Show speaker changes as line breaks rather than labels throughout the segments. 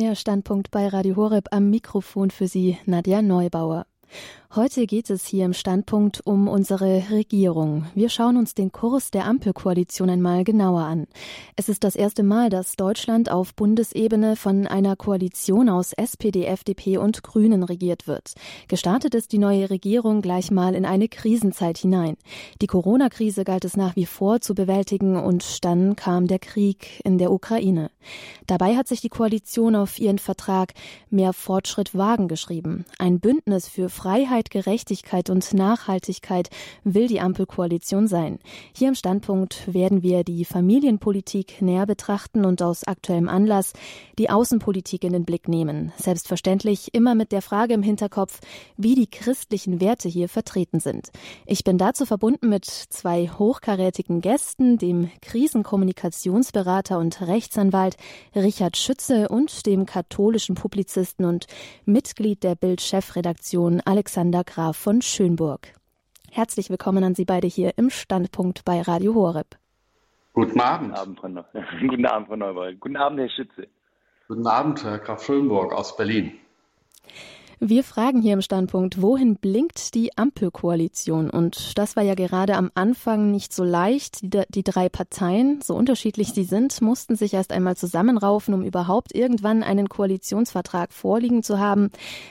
Der Standpunkt bei Radio Horeb am Mikrofon für Sie, Nadja Neubauer. Heute geht es hier im Standpunkt um unsere Regierung. Wir schauen uns den Kurs der Ampelkoalition einmal genauer an. Es ist das erste Mal, dass Deutschland auf Bundesebene von einer Koalition aus SPD, FDP und Grünen regiert wird. Gestartet ist die neue Regierung gleich mal in eine Krisenzeit hinein. Die Corona-Krise galt es nach wie vor zu bewältigen und dann kam der Krieg in der Ukraine. Dabei hat sich die Koalition auf ihren Vertrag Mehr Fortschritt wagen geschrieben. Ein Bündnis für Freiheit Gerechtigkeit und Nachhaltigkeit will die Ampelkoalition sein. Hier im Standpunkt werden wir die Familienpolitik näher betrachten und aus aktuellem Anlass die Außenpolitik in den Blick nehmen. Selbstverständlich immer mit der Frage im Hinterkopf, wie die christlichen Werte hier vertreten sind. Ich bin dazu verbunden mit zwei hochkarätigen Gästen, dem Krisenkommunikationsberater und Rechtsanwalt Richard Schütze und dem katholischen Publizisten und Mitglied der Bild-Chefredaktion Alexander Graf von Schönburg. Herzlich willkommen an Sie beide hier im Standpunkt bei Radio Horeb.
Guten Abend.
Guten Abend, Frau, Guten Abend, Frau Neubauer. Guten Abend, Herr Schütze.
Guten Abend, Herr Graf Schönburg aus Berlin.
Wir fragen hier im Standpunkt, wohin blinkt die Ampelkoalition? Und das war ja gerade am Anfang nicht so leicht. Die, die, drei Parteien, so unterschiedlich sie sind, mussten sich erst einmal zusammenraufen, um überhaupt irgendwann einen Koalitionsvertrag vorliegen zu haben.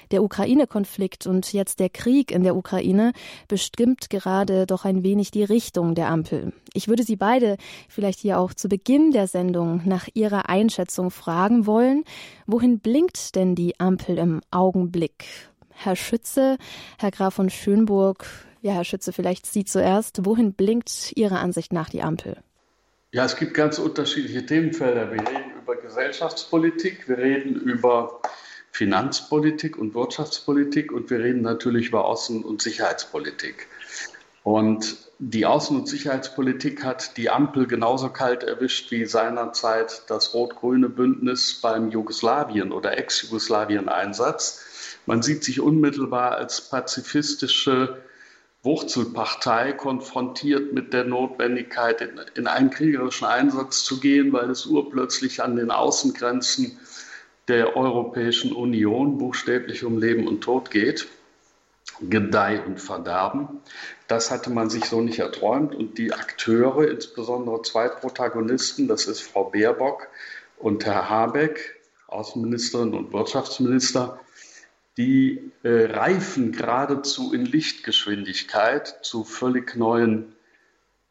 Der Ukraine-Konflikt und jetzt der Krieg in der Ukraine bestimmt gerade doch ein wenig die Richtung der Ampel. Ich würde Sie beide vielleicht hier auch zu Beginn der Sendung nach Ihrer Einschätzung fragen wollen. Wohin blinkt denn die Ampel im Augenblick? Herr Schütze, Herr Graf von Schönburg, ja, Herr Schütze, vielleicht Sie zuerst. Wohin blinkt Ihrer Ansicht nach die Ampel?
Ja, es gibt ganz unterschiedliche Themenfelder. Wir reden über Gesellschaftspolitik, wir reden über Finanzpolitik und Wirtschaftspolitik und wir reden natürlich über Außen- und Sicherheitspolitik. Und die Außen- und Sicherheitspolitik hat die Ampel genauso kalt erwischt wie seinerzeit das rot-grüne Bündnis beim Jugoslawien- oder Ex-Jugoslawien-Einsatz. Man sieht sich unmittelbar als pazifistische Wurzelpartei konfrontiert mit der Notwendigkeit, in, in, einen kriegerischen Einsatz zu gehen, weil es urplötzlich an den Außengrenzen der Europäischen Union buchstäblich um Leben und Tod geht. Gedeih und Verderben. Das hatte man sich so nicht erträumt. Und die Akteure, insbesondere zwei Protagonisten, das ist Frau Baerbock und Herr Habeck, Außenministerin und Wirtschaftsminister, die äh, reifen geradezu in Lichtgeschwindigkeit zu völlig neuen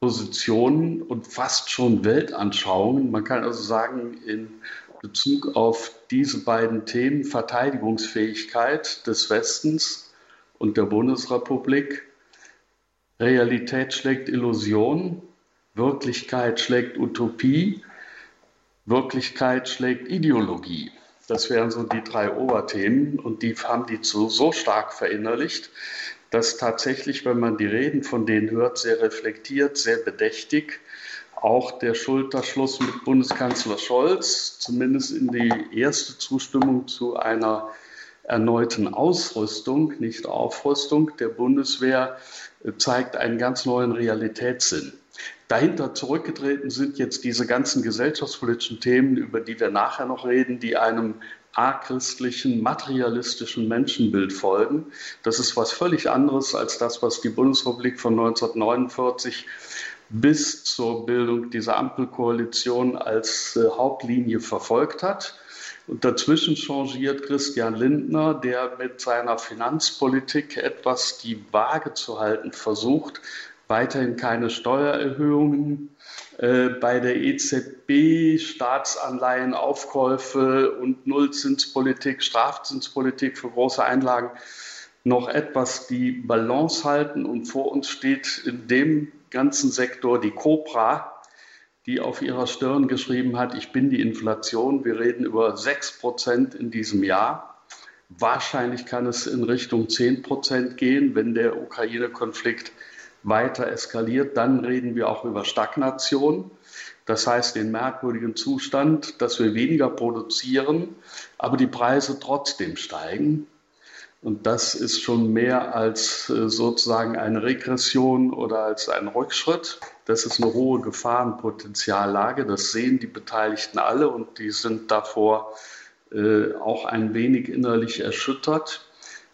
Positionen und fast schon Weltanschauungen. Man kann also sagen, in Bezug auf diese beiden Themen Verteidigungsfähigkeit des Westens und der Bundesrepublik. Realität schlägt Illusion, Wirklichkeit schlägt Utopie, Wirklichkeit schlägt Ideologie. Das wären so die drei Oberthemen und die haben die so, so stark verinnerlicht, dass tatsächlich, wenn man die Reden von denen hört, sehr reflektiert, sehr bedächtig, auch der Schulterschluss mit Bundeskanzler Scholz, zumindest in die erste Zustimmung zu einer erneuten Ausrüstung, nicht Aufrüstung der Bundeswehr, zeigt einen ganz neuen Realitätssinn. Dahinter zurückgetreten sind jetzt diese ganzen gesellschaftspolitischen Themen, über die wir nachher noch reden, die einem achristlichen, materialistischen Menschenbild folgen. Das ist was völlig anderes als das, was die Bundesrepublik von 1949 bis zur Bildung dieser Ampelkoalition als äh, Hauptlinie verfolgt hat. Und dazwischen changiert Christian Lindner, der mit seiner Finanzpolitik etwas die Waage zu halten versucht. Weiterhin keine Steuererhöhungen, äh, bei der EZB Staatsanleihenaufkäufe und Nullzinspolitik, Strafzinspolitik für große Einlagen noch etwas die Balance halten. Und vor uns steht in dem ganzen Sektor die Cobra, die auf ihrer Stirn geschrieben hat, ich bin die Inflation. Wir reden über 6 Prozent in diesem Jahr. Wahrscheinlich kann es in Richtung 10 Prozent gehen, wenn der Ukraine-Konflikt weiter eskaliert. Dann reden wir auch über Stagnation. Das heißt den merkwürdigen Zustand, dass wir weniger produzieren, aber die Preise trotzdem steigen. Und das ist schon mehr als äh, sozusagen eine Regression oder als ein Rückschritt. Das ist eine hohe Gefahrenpotenziallage. Das sehen die Beteiligten alle und die sind davor äh, auch ein wenig innerlich erschüttert.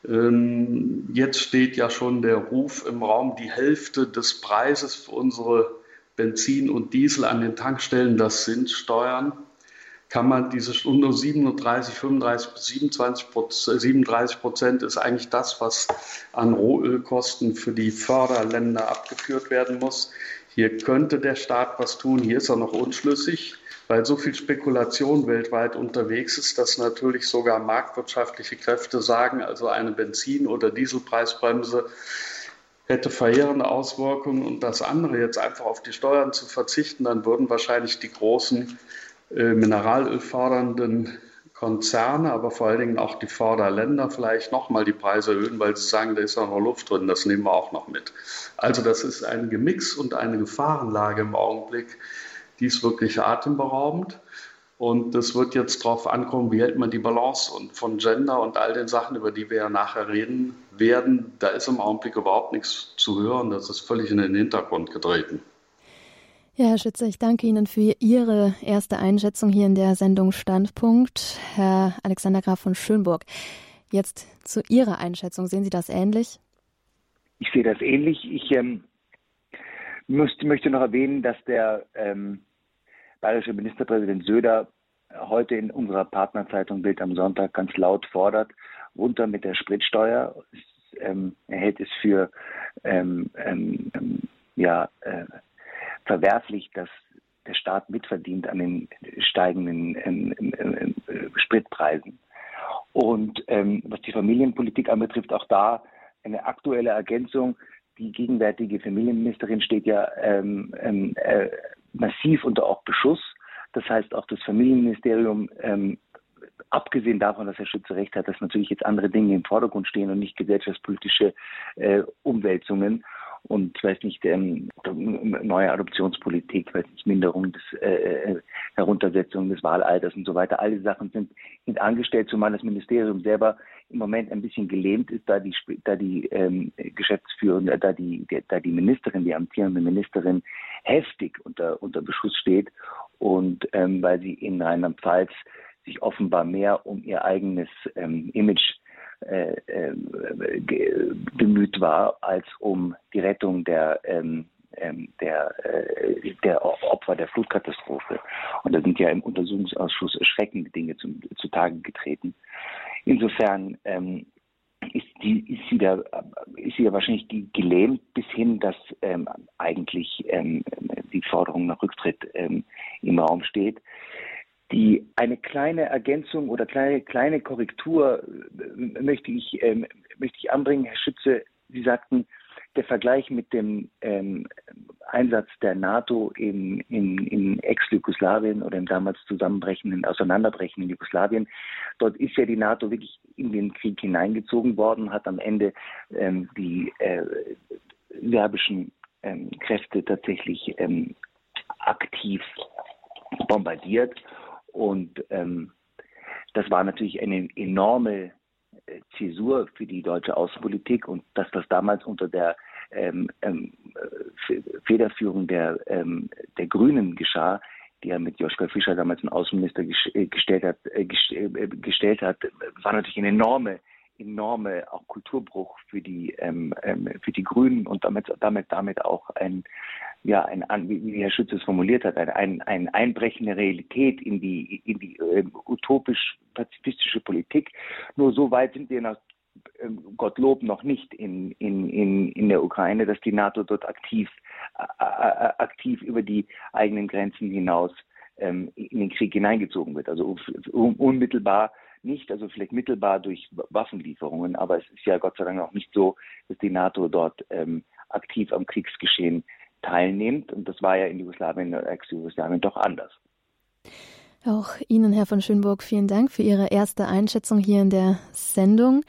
Ähm, jetzt steht ja schon der Ruf im Raum, die Hälfte des Preises für unsere Benzin und Diesel an den Tankstellen, das sind Steuern. Kann man diese nur 37, 35 bis 27 37 Prozent ist eigentlich das, was an Rohölkosten für die Förderländer abgeführt werden muss. Hier könnte der Staat was tun, hier ist er noch unschlüssig weil so viel Spekulation weltweit unterwegs ist, dass natürlich sogar marktwirtschaftliche Kräfte sagen, also eine Benzin- oder Dieselpreisbremse hätte verheerende Auswirkungen und das andere jetzt einfach auf die Steuern zu verzichten, dann würden wahrscheinlich die großen mineralölfördernden Konzerne, aber vor allen Dingen auch die Förderländer vielleicht nochmal die Preise erhöhen, weil sie sagen, da ist ja noch Luft drin, das nehmen wir auch noch mit. Also das ist ein Gemix und eine Gefahrenlage im Augenblick, die ist wirklich atemberaubend. Und es wird jetzt darauf ankommen, wie hält man die Balance und von Gender und all den Sachen, über die wir ja nachher reden werden, da ist im Augenblick überhaupt nichts zu hören. Das ist völlig in den Hintergrund getreten.
Ja, Herr Schütze, ich danke Ihnen für Ihre erste Einschätzung hier in der Sendung Standpunkt. Herr Alexander Graf von Schönburg, jetzt zu Ihrer Einschätzung. Sehen Sie das ähnlich?
Ich sehe das ähnlich. Ich ähm, möchte, möchte noch erwähnen, dass der ähm, bayerische Ministerpräsident Söder heute in unserer Partnerzeitung Bild am Sonntag ganz laut fordert, runter mit der Spritsteuer. Es, ähm, er hält es für ähm, ähm, ähm ja, äh, verwerflich, dass der Staat mitverdient an den steigenden ähm, Spritpreisen. Und was die Familienpolitik anbetrifft, auch da eine aktuelle Ergänzung die gegenwärtige Familienministerin steht ja ähm, ähm, äh, massiv unter auch Beschuss. Das heißt, auch das Familienministerium, ähm, abgesehen davon, dass Herr Schütze recht hat, dass natürlich jetzt andere Dinge im Vordergrund stehen und nicht gesellschaftspolitische äh, Umwälzungen und weiß nicht ähm, neue Adoptionspolitik, weiß nicht Minderung des äh, äh, Heruntersetzung des Wahlalters und so weiter. All diese Sachen sind, sind angestellt, zumal das Ministerium selber im Moment ein bisschen gelähmt ist, da die da die ähm, Geschäftsführende, da die da die Ministerin, die amtierende Ministerin heftig unter unter Beschuss steht und ähm, weil sie in Rheinland-Pfalz sich offenbar mehr um ihr eigenes ähm, Image äh, äh, bemüht war, als um die Rettung der, ähm, ähm, der, äh, der Opfer der Flutkatastrophe. Und da sind ja im Untersuchungsausschuss erschreckende Dinge zum, zutage getreten. Insofern ähm, ist, die, ist, sie da, ist sie ja wahrscheinlich gelähmt bis hin, dass ähm, eigentlich ähm, die Forderung nach Rücktritt ähm, im Raum steht die eine kleine Ergänzung oder kleine, kleine Korrektur äh, möchte ich, ähm, möchte ich anbringen, Herr Schütze. Sie sagten, der Vergleich mit dem ähm, Einsatz der NATO in, in, in Ex-Jugoslawien oder im damals zusammenbrechenden, auseinanderbrechenden Jugoslawien, dort ist ja die NATO wirklich in den Krieg hineingezogen worden, hat am Ende ähm, die äh, serbischen ähm, Kräfte tatsächlich ähm, aktiv bombardiert und ähm, das war natürlich eine enorme äh, Zäsur für die deutsche Außenpolitik und dass das damals unter der ähm, ähm, Federführung der, ähm, der Grünen geschah, die er mit Joschka Fischer damals einen Außenminister äh, gestellt hat, äh, äh, gestellt hat, war natürlich eine enorme enorme auch Kulturbruch für die ähm, ähm, für die Grünen und damit damit damit auch ein ja ein wie Herr Schütz es formuliert hat ein, ein, ein Einbrechen der Realität in die in die äh, utopisch pazifistische Politik nur so weit sind wir nach ähm, Gottlob noch nicht in, in, in, in der Ukraine, dass die NATO dort aktiv, aktiv über die eigenen Grenzen hinaus ähm, in den Krieg hineingezogen wird. Also unmittelbar nicht, also vielleicht mittelbar durch Waffenlieferungen, aber es ist ja Gott sei Dank auch nicht so, dass die NATO dort ähm, aktiv am Kriegsgeschehen teilnimmt. Und das war ja in Jugoslawien, Ex-Jugoslawien doch anders.
Auch Ihnen, Herr von Schönburg, vielen Dank für Ihre erste Einschätzung hier in der Sendung.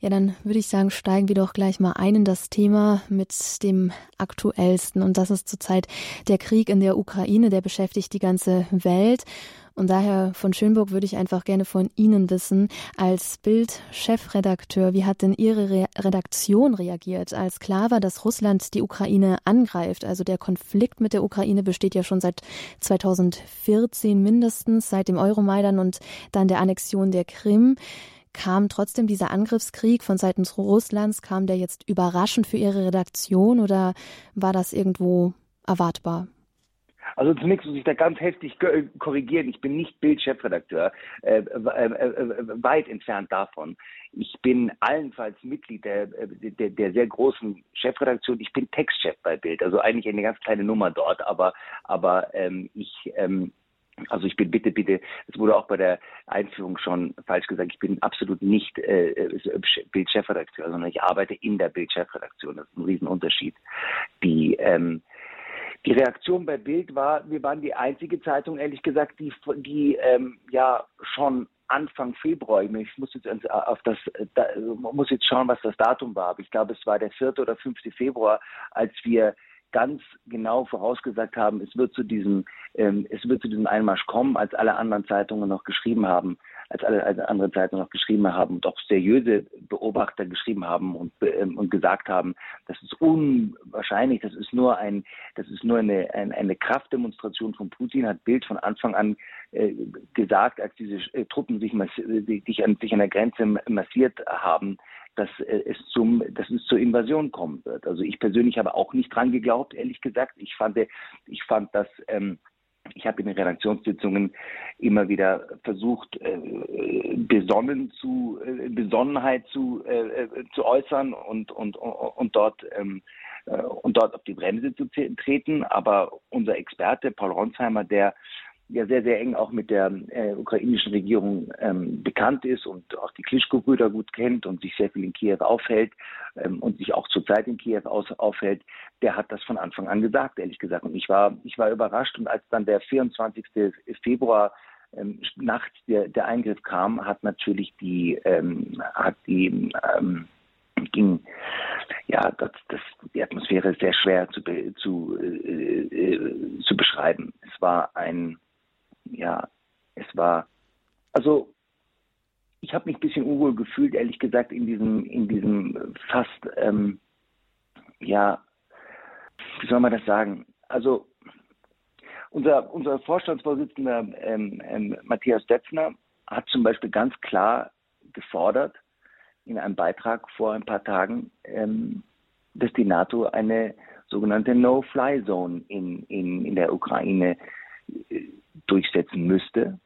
Ja, dann würde ich sagen, steigen wir doch gleich mal ein in das Thema mit dem aktuellsten. Und das ist zurzeit der Krieg in der Ukraine, der beschäftigt die ganze Welt. Und daher von Schönburg würde ich einfach gerne von Ihnen wissen, als Bild-Chefredakteur, wie hat denn Ihre Re Redaktion reagiert, als klar war, dass Russland die Ukraine angreift? Also der Konflikt mit der Ukraine besteht ja schon seit 2014 mindestens, seit dem Euromaidan und dann der Annexion der Krim. Kam trotzdem dieser Angriffskrieg von Seiten Russlands, kam der jetzt überraschend für Ihre Redaktion oder war das irgendwo erwartbar?
Also zunächst muss ich da ganz heftig korrigieren. Ich bin nicht Bild-Chefredakteur, äh, äh, äh, weit entfernt davon. Ich bin allenfalls Mitglied der, der, der, sehr großen Chefredaktion. Ich bin Textchef bei Bild, also eigentlich eine ganz kleine Nummer dort, aber, aber ähm, ich ähm, also ich bin bitte, bitte, es wurde auch bei der Einführung schon falsch gesagt, ich bin absolut nicht äh, Bild-Chefredakteur, sondern ich arbeite in der Bild-Chefredaktion. Das ist ein Riesenunterschied. Die, ähm, die Reaktion bei Bild war, wir waren die einzige Zeitung, ehrlich gesagt, die, die ähm, ja schon Anfang Februar, ich muss jetzt auf das, da, muss jetzt schauen, was das Datum war, aber ich glaube, es war der 4. oder 5. Februar, als wir ganz genau vorausgesagt haben, es wird zu diesem, ähm, es wird zu diesem Einmarsch kommen, als alle anderen Zeitungen noch geschrieben haben, als alle, alle anderen Zeitungen noch geschrieben haben und auch seriöse Beobachter geschrieben haben und, ähm, und gesagt haben, das ist unwahrscheinlich, das ist nur ein, das ist nur eine, eine, eine Kraftdemonstration von Putin, hat Bild von Anfang an äh, gesagt, als diese äh, Truppen sich, sich, an, sich an der Grenze massiert haben, dass äh, es zum, dass es zur Invasion kommen wird. Also ich persönlich habe auch nicht dran geglaubt, ehrlich gesagt. Ich fand, ich fand, dass ähm, ich habe in den Redaktionssitzungen immer wieder versucht, äh, besonnen zu, äh, Besonnenheit zu, äh, zu äußern und, und, und dort ähm, äh, und dort auf die Bremse zu treten. Aber unser Experte Paul Ronsheimer, der ja sehr, sehr eng auch mit der äh, ukrainischen Regierung ähm, bekannt ist und auch die Klitschko-Brüder gut kennt und sich sehr viel in Kiew aufhält ähm, und sich auch zurzeit in Kiew aus, aufhält, der hat das von Anfang an gesagt, ehrlich gesagt. Und ich war, ich war überrascht und als dann der 24. Februar ähm, nachts der, der Eingriff kam, hat natürlich die, ähm, hat die, ähm, ging, ja, das, das, die Atmosphäre sehr schwer zu, zu, äh, äh, zu beschreiben. Es war ein, ja, es war, also ich habe mich ein bisschen unwohl gefühlt, ehrlich gesagt, in diesem, in diesem fast, ähm, ja, wie soll man das sagen? Also unser, unser Vorstandsvorsitzender ähm, ähm, Matthias Detzner hat zum Beispiel ganz klar gefordert in einem Beitrag vor ein paar Tagen, ähm, dass die NATO eine sogenannte No-Fly-Zone in, in, in der Ukraine durchsetzen müsste.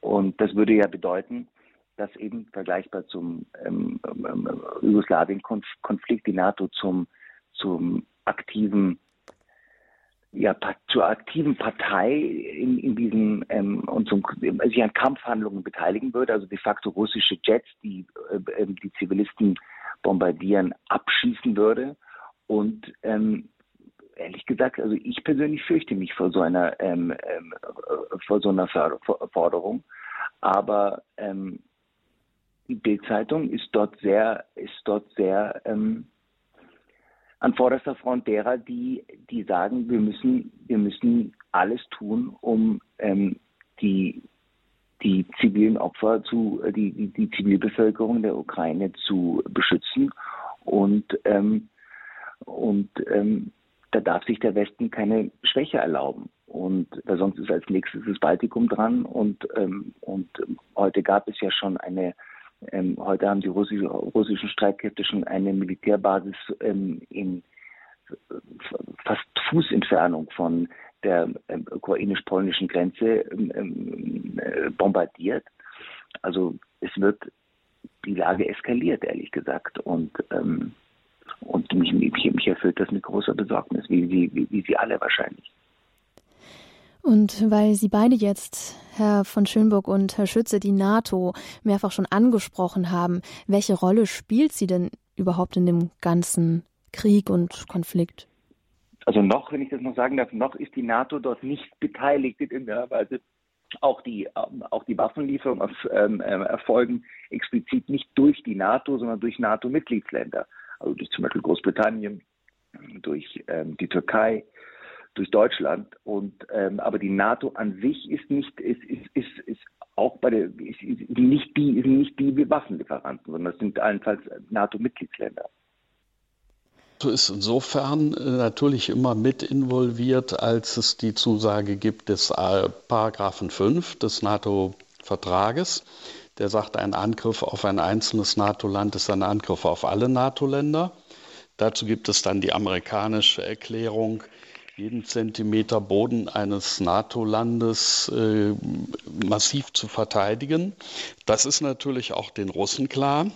Und das würde ja bedeuten, dass eben vergleichbar zum ähm, ähm, Jugoslawien-Konflikt die NATO zum, zum aktiven ja, zur aktiven Partei in, in diesem ähm, und zum, sich an Kampfhandlungen beteiligen würde, also de facto russische Jets, die äh, ähm, die Zivilisten bombardieren, abschießen würde und ähm, ehrlich gesagt, also ich persönlich fürchte mich vor so einer ähm, ähm, vor so einer Forderung. Aber ähm, die Bildzeitung ist dort sehr, ist dort sehr ähm, an vorderster Front derer, die, die sagen, wir müssen, wir müssen alles tun, um ähm, die, die zivilen Opfer zu, die, die, die Zivilbevölkerung der Ukraine zu beschützen und ähm, und ähm, da darf sich der Westen keine Schwäche erlauben. Und weil sonst ist als nächstes das Baltikum dran. Und, ähm, und heute gab es ja schon eine, ähm, heute haben die russische, russischen Streitkräfte schon eine Militärbasis ähm, in fast Fußentfernung von der ähm, ukrainisch-polnischen Grenze ähm, ähm, äh, bombardiert. Also es wird die Lage eskaliert, ehrlich gesagt. Und ähm, und mich, mich, mich erfüllt das mit großer Besorgnis, wie, wie, wie, wie Sie alle wahrscheinlich.
Und weil Sie beide jetzt, Herr von Schönburg und Herr Schütze, die NATO mehrfach schon angesprochen haben, welche Rolle spielt sie denn überhaupt in dem ganzen Krieg und Konflikt?
Also noch, wenn ich das noch sagen darf, noch ist die NATO dort nicht beteiligt in irgendeiner Weise. Auch die, auch die Waffenlieferungen ähm, äh, erfolgen explizit nicht durch die NATO, sondern durch NATO-Mitgliedsländer also durch zum Beispiel Großbritannien, durch ähm, die Türkei, durch Deutschland. Und ähm, aber die NATO an sich ist nicht ist ist ist, ist auch bei der ist, ist nicht die ist nicht die Waffenlieferanten, sondern das sind allenfalls NATO-Mitgliedsländer
ist insofern äh, natürlich immer mit involviert, als es die Zusage gibt des äh, Paragraphen 5 des NATO-Vertrages. Der sagt, ein Angriff auf ein einzelnes NATO-Land ist ein Angriff auf alle NATO-Länder. Dazu gibt es dann die amerikanische Erklärung, jeden Zentimeter Boden eines NATO-Landes äh, massiv zu verteidigen. Das ist natürlich auch den Russen klar.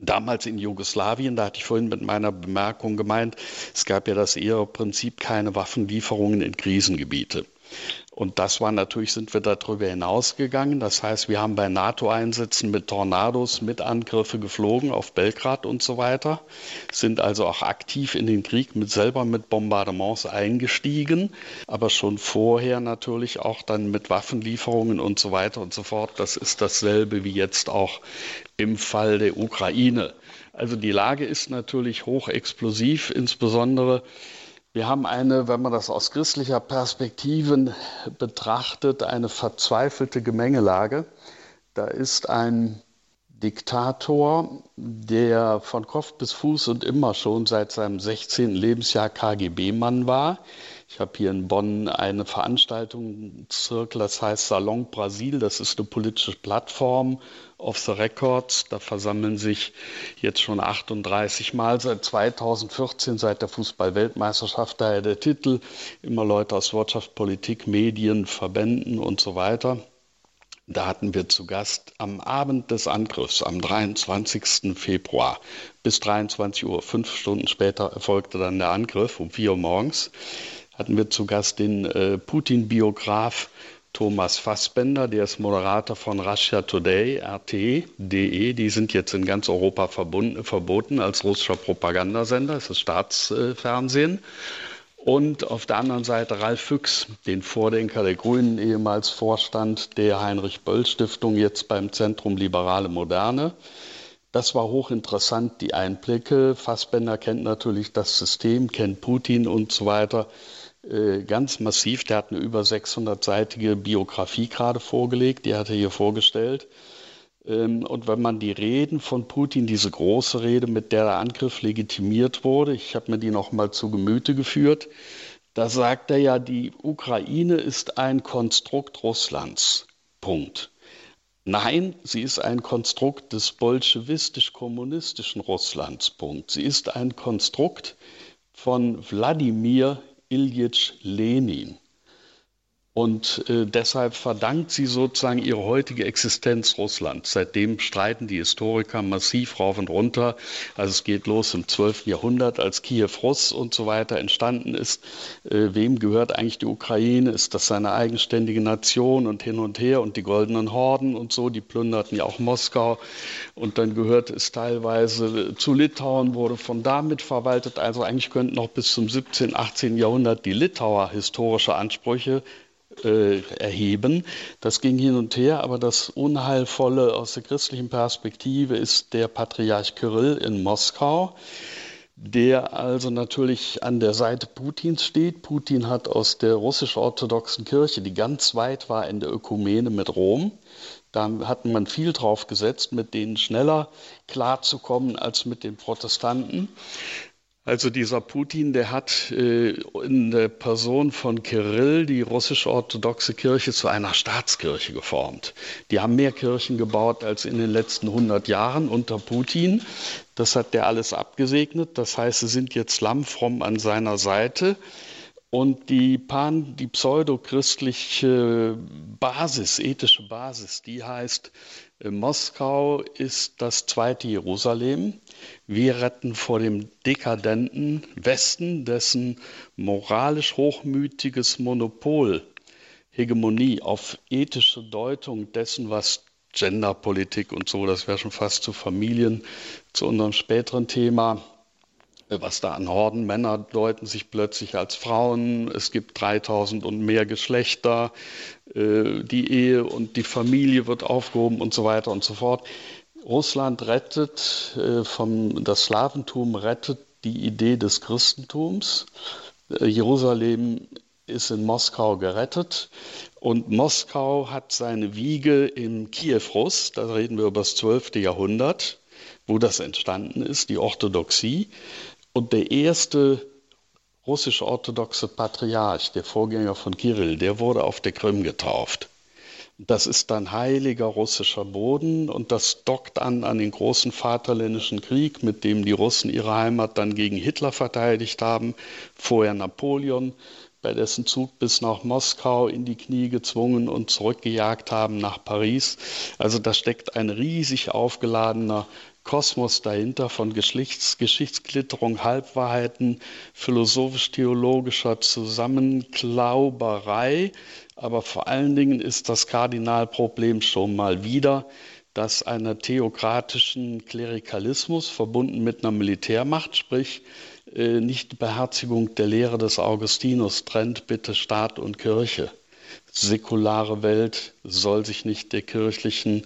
Damals in Jugoslawien, da hatte ich vorhin mit meiner Bemerkung gemeint, es gab ja das eher Prinzip keine Waffenlieferungen in Krisengebiete. Und das war natürlich, sind wir darüber hinausgegangen. Das heißt, wir haben bei NATO-Einsätzen mit Tornados, mit Angriffe geflogen auf Belgrad und so weiter, sind also auch aktiv in den Krieg mit selber mit Bombardements eingestiegen, aber schon vorher natürlich auch dann mit Waffenlieferungen und so weiter und so fort. Das ist dasselbe wie jetzt auch im Fall der Ukraine. Also die Lage ist natürlich hochexplosiv, insbesondere wir haben eine, wenn man das aus christlicher Perspektive betrachtet, eine verzweifelte Gemengelage. Da ist ein Diktator, der von Kopf bis Fuß und immer schon seit seinem 16. Lebensjahr KGB-Mann war. Ich habe hier in Bonn eine Veranstaltung, Zirkel, das heißt Salon Brasil. Das ist eine politische Plattform of the Records. Da versammeln sich jetzt schon 38 Mal seit 2014, seit der Fußball-Weltmeisterschaft, daher der Titel, immer Leute aus Wirtschaft, Politik, Medien, Verbänden und so weiter. Da hatten wir zu Gast am Abend des Angriffs, am 23. Februar, bis 23 Uhr, fünf Stunden später erfolgte dann der Angriff um 4 Uhr morgens, hatten wir zu Gast den äh, Putin-Biograf Thomas Fassbender, der ist Moderator von Russia Today, RT.de. Die sind jetzt in ganz Europa verbunden, verboten als russischer Propagandasender. Es ist Staatsfernsehen. Und auf der anderen Seite Ralf Füchs, den Vordenker der Grünen, ehemals Vorstand der Heinrich-Böll-Stiftung, jetzt beim Zentrum Liberale Moderne. Das war hochinteressant, die Einblicke. Fassbender kennt natürlich das System, kennt Putin und so weiter. Äh, ganz massiv. Der hat eine über 600-seitige Biografie gerade vorgelegt, die hat er hier vorgestellt. Ähm, und wenn man die Reden von Putin, diese große Rede, mit der der Angriff legitimiert wurde, ich habe mir die noch mal zu Gemüte geführt, da sagt er ja, die Ukraine ist ein Konstrukt Russlands. Punkt. Nein, sie ist ein Konstrukt des bolschewistisch-kommunistischen Russlands. Punkt. Sie ist ein Konstrukt von Wladimir Iljits Lenin. Und äh, deshalb verdankt sie sozusagen ihre heutige Existenz Russland. Seitdem streiten die Historiker massiv rauf und runter. Also es geht los im 12. Jahrhundert, als Kiew Russ und so weiter entstanden ist. Äh, wem gehört eigentlich die Ukraine? Ist das eine eigenständige Nation und hin und her und die goldenen Horden und so? Die plünderten ja auch Moskau. Und dann gehört es teilweise zu Litauen, wurde von damit verwaltet. Also eigentlich könnten noch bis zum 17., 18. Jahrhundert die Litauer historische Ansprüche äh, erheben. Das ging hin und her, aber das Unheilvolle aus der christlichen Perspektive ist der Patriarch Kyrill in Moskau, der also natürlich an der Seite Putins steht. Putin hat aus der russisch-orthodoxen Kirche, die ganz weit war in der Ökumene mit Rom, da hat man viel drauf gesetzt, mit denen schneller klarzukommen als mit den Protestanten. Also dieser Putin, der hat äh, in der Person von Kirill die russisch-orthodoxe Kirche zu einer Staatskirche geformt. Die haben mehr Kirchen gebaut als in den letzten 100 Jahren unter Putin. Das hat der alles abgesegnet. Das heißt, sie sind jetzt lammfromm an seiner Seite. Und die Pan, die pseudochristliche Basis, ethische Basis, die heißt, äh, Moskau ist das zweite Jerusalem. Wir retten vor dem dekadenten Westen, dessen moralisch hochmütiges Monopol, Hegemonie auf ethische Deutung dessen, was Genderpolitik und so, das wäre schon fast zu Familien, zu unserem späteren Thema, was da an Horden, Männer deuten sich plötzlich als Frauen, es gibt 3000 und mehr Geschlechter, äh, die Ehe und die Familie wird aufgehoben und so weiter und so fort. Russland rettet, äh, vom, das Slawentum rettet die Idee des Christentums. Äh, Jerusalem ist in Moskau gerettet und Moskau hat seine Wiege im Kiew-Russ, da reden wir über das 12. Jahrhundert, wo das entstanden ist, die Orthodoxie. Und der erste russisch-orthodoxe Patriarch, der Vorgänger von Kirill, der wurde auf der Krim getauft. Das ist dann heiliger russischer Boden und das dockt an an den großen Vaterländischen Krieg, mit dem die Russen ihre Heimat dann gegen Hitler verteidigt haben, vorher Napoleon, bei dessen Zug bis nach Moskau in die Knie gezwungen und zurückgejagt haben nach Paris. Also da steckt ein riesig aufgeladener Kosmos dahinter von Geschichts Geschichtsklitterung, Halbwahrheiten, philosophisch-theologischer Zusammenklauberei. Aber vor allen Dingen ist das Kardinalproblem schon mal wieder, dass einer theokratischen Klerikalismus verbunden mit einer Militärmacht, sprich äh, nicht die Beherzigung der Lehre des Augustinus trennt bitte Staat und Kirche. Säkulare Welt soll sich nicht der kirchlichen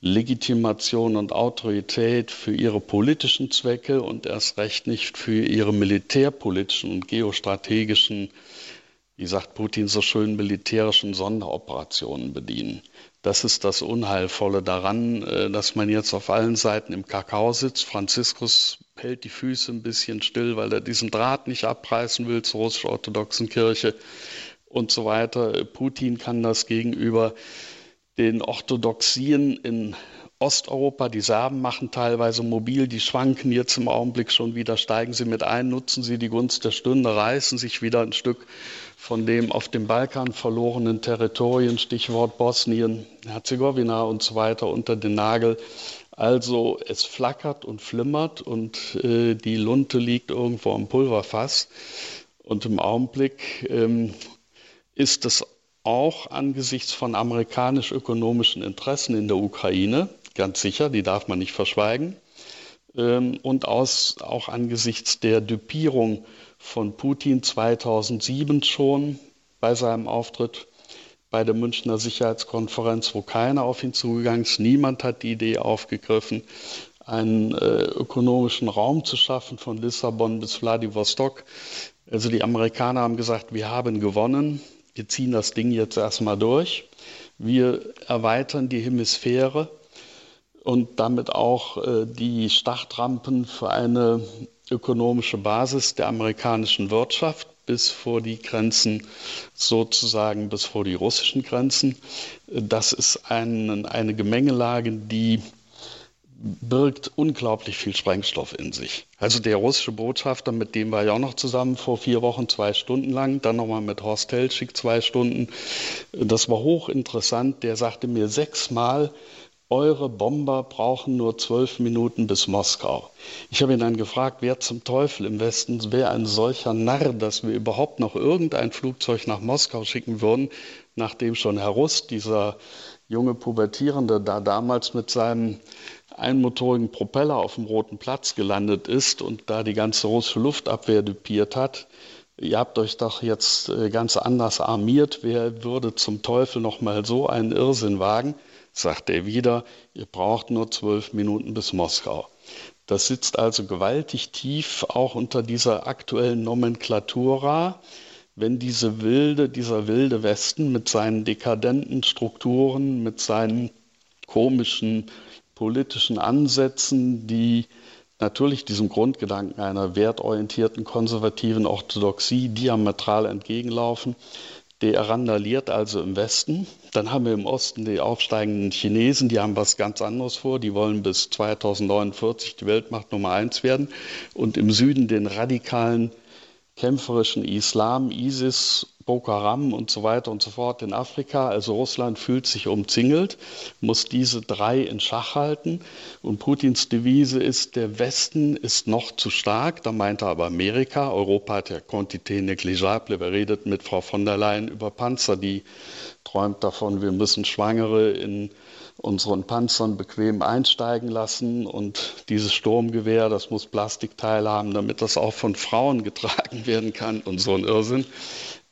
Legitimation und Autorität für ihre politischen Zwecke und erst recht nicht für ihre militärpolitischen und geostrategischen, wie sagt Putin so schön, militärischen Sonderoperationen bedienen. Das ist das Unheilvolle daran, äh, dass man jetzt auf allen Seiten im Kakao sitzt. Franziskus hält die Füße ein bisschen still, weil er diesen Draht nicht abreißen will zur russisch-orthodoxen Kirche und so weiter. Putin kann das gegenüber den Orthodoxien in Osteuropa. Die Serben machen teilweise mobil, die schwanken jetzt im Augenblick schon wieder, steigen sie mit ein, nutzen sie die Gunst der Stunde, reißen sich wieder ein Stück von dem auf dem Balkan verlorenen Territorien, Stichwort Bosnien, Herzegowina und so weiter, unter den Nagel. Also es flackert und flimmert und äh, die Lunte liegt irgendwo am Pulverfass. Und im Augenblick ähm, ist es auch angesichts von amerikanisch-ökonomischen Interessen in der Ukraine, ganz sicher, die darf man nicht verschweigen, ähm, und aus, auch angesichts der Dupierung von Putin 2007 schon bei seinem Auftritt bei der Münchner Sicherheitskonferenz, wo keiner auf ihn zugegangen ist, niemand hat die Idee aufgegriffen, einen äh, ökonomischen Raum zu schaffen von Lissabon bis Vladivostok. Also die Amerikaner haben gesagt, wir haben gewonnen, wir ziehen das Ding jetzt erstmal durch. Wir erweitern die Hemisphäre und damit auch äh, die Startrampen für eine ökonomische Basis der amerikanischen Wirtschaft bis vor die Grenzen, sozusagen bis vor die russischen Grenzen. Das ist ein, eine Gemengelage, die birgt unglaublich viel Sprengstoff in sich. Also der russische Botschafter, mit dem war ich auch noch zusammen vor vier Wochen, zwei Stunden lang, dann nochmal mit Horst Helschig zwei Stunden. Das war hochinteressant. Der sagte mir sechsmal, eure Bomber brauchen nur zwölf Minuten bis Moskau. Ich habe ihn dann gefragt, wer zum Teufel im Westen wäre ein solcher Narr, dass wir überhaupt noch irgendein Flugzeug nach Moskau schicken würden, nachdem schon Herr Russ, dieser junge Pubertierende, da damals mit seinem einmotorigen Propeller auf dem Roten Platz gelandet ist und da die ganze russische Luftabwehr dupiert hat. Ihr habt euch doch jetzt äh, ganz anders armiert. Wer würde zum Teufel noch mal so einen Irrsinn wagen? Sagt er wieder. Ihr braucht nur zwölf Minuten bis Moskau. Das sitzt also gewaltig tief auch unter dieser aktuellen Nomenklatura. Wenn diese wilde, dieser wilde Westen mit seinen dekadenten Strukturen, mit seinen komischen politischen Ansätzen, die natürlich diesem Grundgedanken einer wertorientierten konservativen Orthodoxie diametral entgegenlaufen. Der randaliert also im Westen. Dann haben wir im Osten die aufsteigenden Chinesen, die haben was ganz anderes vor. Die wollen bis 2049 die Weltmacht Nummer eins werden. Und im Süden den radikalen kämpferischen Islam, ISIS Boko Haram und so weiter und so fort in Afrika. Also Russland fühlt sich umzingelt, muss diese drei in Schach halten. Und Putins Devise ist, der Westen ist noch zu stark. Da meint er aber Amerika. Europa hat ja Quantité négligeable. Wer redet mit Frau von der Leyen über Panzer? Die träumt davon, wir müssen Schwangere in unseren Panzern bequem einsteigen lassen und dieses Sturmgewehr, das muss Plastikteile haben, damit das auch von Frauen getragen werden kann und so ein Irrsinn.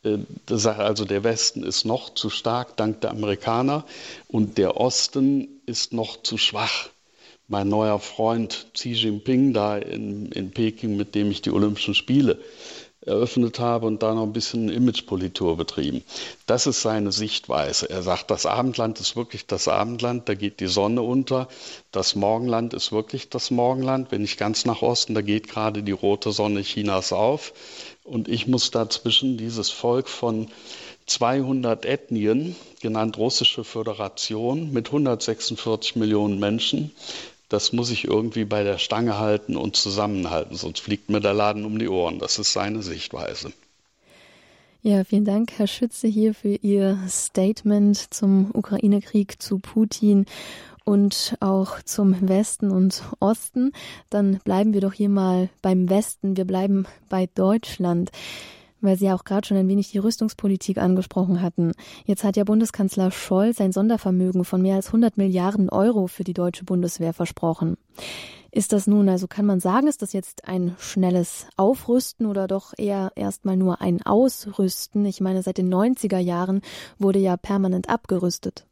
Äh, Sache also, der Westen ist noch zu stark dank der Amerikaner und der Osten ist noch zu schwach. Mein neuer Freund Xi Jinping da in, in Peking, mit dem ich die Olympischen Spiele eröffnet habe und da noch ein bisschen Imagepolitur betrieben. Das ist seine Sichtweise. Er sagt, das Abendland ist wirklich das Abendland, da geht die Sonne unter. Das Morgenland ist wirklich das Morgenland. Wenn ich ganz nach Osten, da geht gerade die rote Sonne Chinas auf. Und ich muss dazwischen dieses Volk von 200 Ethnien, genannt Russische Föderation, mit 146 Millionen Menschen, das muss ich irgendwie bei der Stange halten und zusammenhalten, sonst fliegt mir der Laden um die Ohren. Das ist seine Sichtweise.
Ja, vielen Dank, Herr Schütze, hier für Ihr Statement zum Ukraine-Krieg, zu Putin und auch zum Westen und Osten. Dann bleiben wir doch hier mal beim Westen. Wir bleiben bei Deutschland weil Sie ja auch gerade schon ein wenig die Rüstungspolitik angesprochen hatten. Jetzt hat ja Bundeskanzler Scholz ein Sondervermögen von mehr als 100 Milliarden Euro für die deutsche Bundeswehr versprochen. Ist das nun, also kann man sagen, ist das jetzt ein schnelles Aufrüsten oder doch eher erstmal nur ein Ausrüsten? Ich meine, seit den 90er Jahren wurde ja permanent abgerüstet.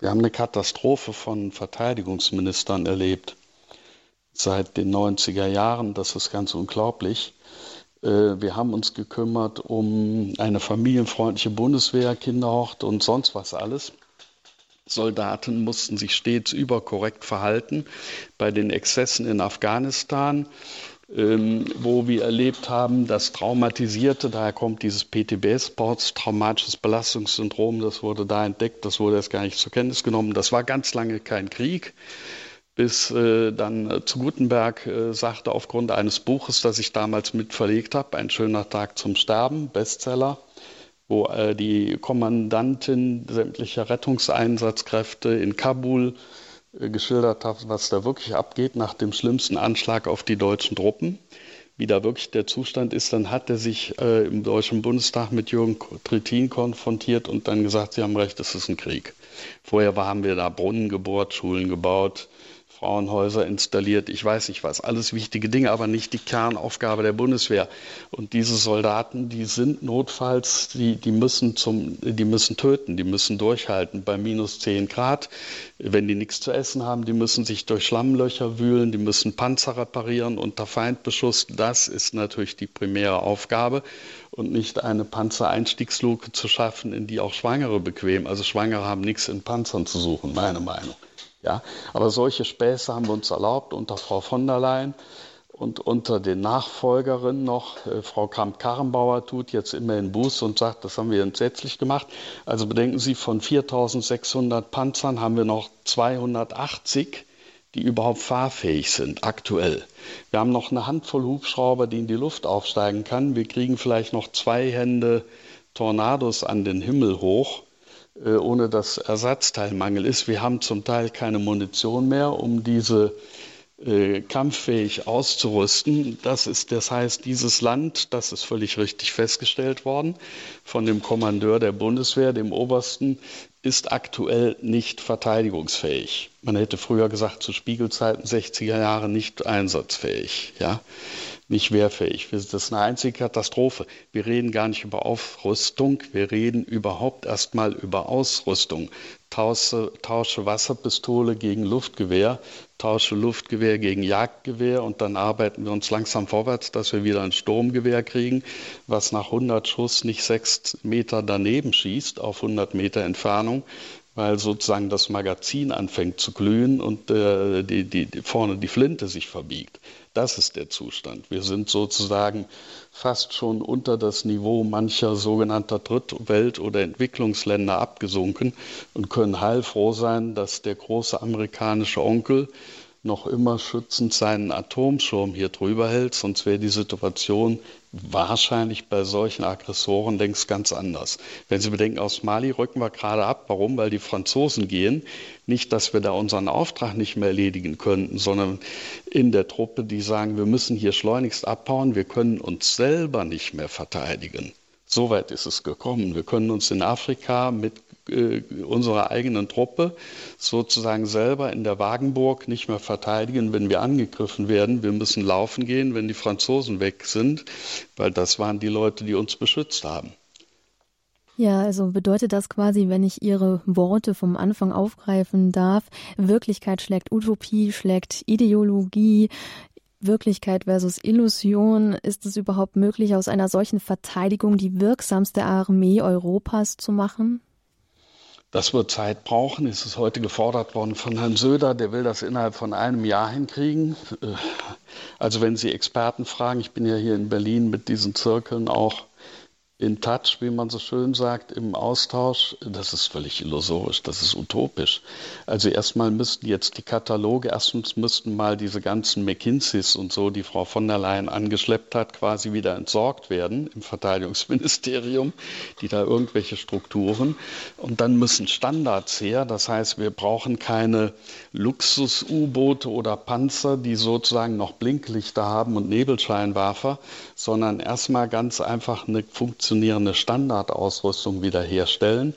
Wir haben eine Katastrophe von Verteidigungsministern erlebt. Seit den 90er Jahren, das ist ganz unglaublich. Äh, wir haben uns gekümmert um eine familienfreundliche Bundeswehr, Kinderhort und sonst was alles. Soldaten mussten sich stets überkorrekt verhalten. Bei den Exzessen in Afghanistan, wo wir erlebt haben, dass Traumatisierte, daher kommt dieses PTBS, Posttraumatisches Belastungssyndrom, das wurde da entdeckt, das wurde erst gar nicht zur Kenntnis genommen. Das war ganz lange kein Krieg bis äh, dann äh, zu Gutenberg äh, sagte, aufgrund eines Buches, das ich damals mit verlegt habe, Ein schöner Tag zum Sterben, Bestseller, wo die Kommandantin sämtlicher Rettungseinsatzkräfte in Kabul geschildert hat, was da wirklich abgeht nach dem schlimmsten Anschlag auf die deutschen Truppen. Wie da wirklich der Zustand ist, dann hat er sich äh, im Deutschen Bundestag mit Jürgen Trittin konfrontiert und dann gesagt, Sie haben recht, es ist ein Krieg. Vorher haben wir da Brunnen gebohrt, Schulen gebaut, Frauenhäuser installiert, ich weiß nicht was, alles wichtige Dinge, aber nicht die Kernaufgabe der Bundeswehr. Und diese Soldaten, die sind notfalls, die, die müssen zum, die müssen töten, die müssen durchhalten bei minus 10 Grad. Wenn die nichts zu essen haben, die müssen sich durch Schlammlöcher wühlen, die müssen Panzer reparieren unter Feindbeschuss. Das ist natürlich die primäre Aufgabe und nicht eine Panzereinstiegsluke zu schaffen, in die auch Schwangere bequem. Also Schwangere haben nichts in Panzern zu suchen, meine Meinung. Ja, aber solche Späße haben wir uns erlaubt unter Frau von der Leyen und unter den Nachfolgerinnen noch. Äh, Frau Kramp-Karrenbauer tut jetzt immerhin Buß und sagt, das haben wir entsetzlich gemacht. Also bedenken Sie, von 4.600 Panzern haben wir noch 280, die überhaupt fahrfähig sind, aktuell. Wir haben noch eine Handvoll Hubschrauber, die in die Luft aufsteigen kann. Wir kriegen vielleicht noch zwei Hände Tornados an den Himmel hoch. Äh, ohne dass Ersatzteilmangel ist. Wir haben zum Teil keine Munition mehr, um diese äh, kampffähig auszurüsten. Das ist, das heißt, dieses Land, das ist völlig richtig festgestellt worden von dem Kommandeur der Bundeswehr, dem Obersten, ist aktuell nicht verteidigungsfähig. Man hätte früher gesagt, zu Spiegelzeiten 60er Jahre nicht einsatzfähig. Ja? Nicht wehrfähig. Das ist eine einzige Katastrophe. Wir reden gar nicht über Aufrüstung, wir reden überhaupt erstmal über Ausrüstung. Tausche, tausche Wasserpistole gegen Luftgewehr, tausche Luftgewehr gegen Jagdgewehr und dann arbeiten wir uns langsam vorwärts, dass wir wieder ein Sturmgewehr kriegen, was nach 100 Schuss nicht sechs Meter daneben schießt auf 100 Meter Entfernung, weil sozusagen das Magazin anfängt zu glühen und äh, die, die, vorne die Flinte sich verbiegt. Das ist der Zustand. Wir sind sozusagen fast schon unter das Niveau mancher sogenannter Drittwelt- oder Entwicklungsländer abgesunken und können heilfroh sein, dass der große amerikanische Onkel noch immer schützend seinen Atomschirm hier drüber hält, sonst wäre die Situation wahrscheinlich bei solchen Aggressoren längst ganz anders. Wenn Sie bedenken, aus Mali rücken wir gerade ab. Warum? Weil die Franzosen gehen. Nicht, dass wir da unseren Auftrag nicht mehr erledigen könnten, sondern in der Truppe, die sagen, wir müssen hier schleunigst abbauen, wir können uns selber nicht mehr verteidigen. Soweit ist es gekommen. Wir können uns in Afrika mit äh, unserer eigenen Truppe sozusagen selber in der Wagenburg nicht mehr verteidigen, wenn wir angegriffen werden. Wir müssen laufen gehen, wenn die Franzosen weg sind, weil das waren die Leute, die uns beschützt haben.
Ja, also bedeutet das quasi, wenn ich Ihre Worte vom Anfang aufgreifen darf, Wirklichkeit schlägt Utopie, schlägt Ideologie. Wirklichkeit versus Illusion. Ist es überhaupt möglich, aus einer solchen Verteidigung die wirksamste Armee Europas zu machen?
Das wird Zeit brauchen. Es ist heute gefordert worden von Herrn Söder, der will das innerhalb von einem Jahr hinkriegen. Äh, also wenn Sie Experten fragen, ich bin ja hier in Berlin mit diesen Zirkeln auch in Touch, wie man so schön sagt, im Austausch, das ist völlig illusorisch, das ist utopisch. Also erstmal müssten jetzt die Kataloge, erstens müssten mal diese ganzen McKinseys und so, die Frau von der Leyen angeschleppt hat, quasi wieder entsorgt werden im Verteidigungsministerium, die da irgendwelche Strukturen. Und dann müssen Standards her, das heißt, wir brauchen keine Luxus-U-Boote oder Panzer, die sozusagen noch Blinklichter haben und Nebelscheinwerfer, sondern erstmal ganz einfach eine funktionierende Standardausrüstung wiederherstellen.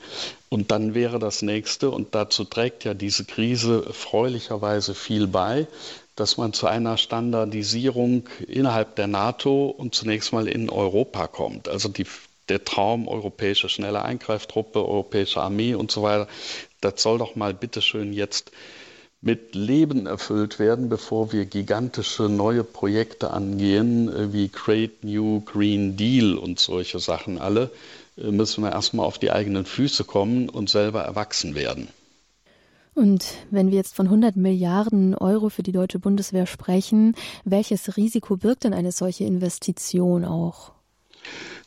Und dann wäre das nächste, und dazu trägt ja diese Krise freulicherweise viel bei, dass man zu einer Standardisierung innerhalb der NATO und zunächst mal in Europa kommt. Also die, der Traum europäische schnelle Eingreiftruppe, europäische Armee und so weiter, das soll doch mal bitteschön jetzt mit Leben erfüllt werden, bevor wir gigantische neue Projekte angehen, äh, wie Great New Green Deal und solche Sachen alle, äh, müssen wir erstmal auf die eigenen Füße kommen und selber erwachsen werden.
Und wenn wir jetzt von 100 Milliarden Euro für die deutsche Bundeswehr sprechen, welches Risiko birgt denn eine solche Investition auch?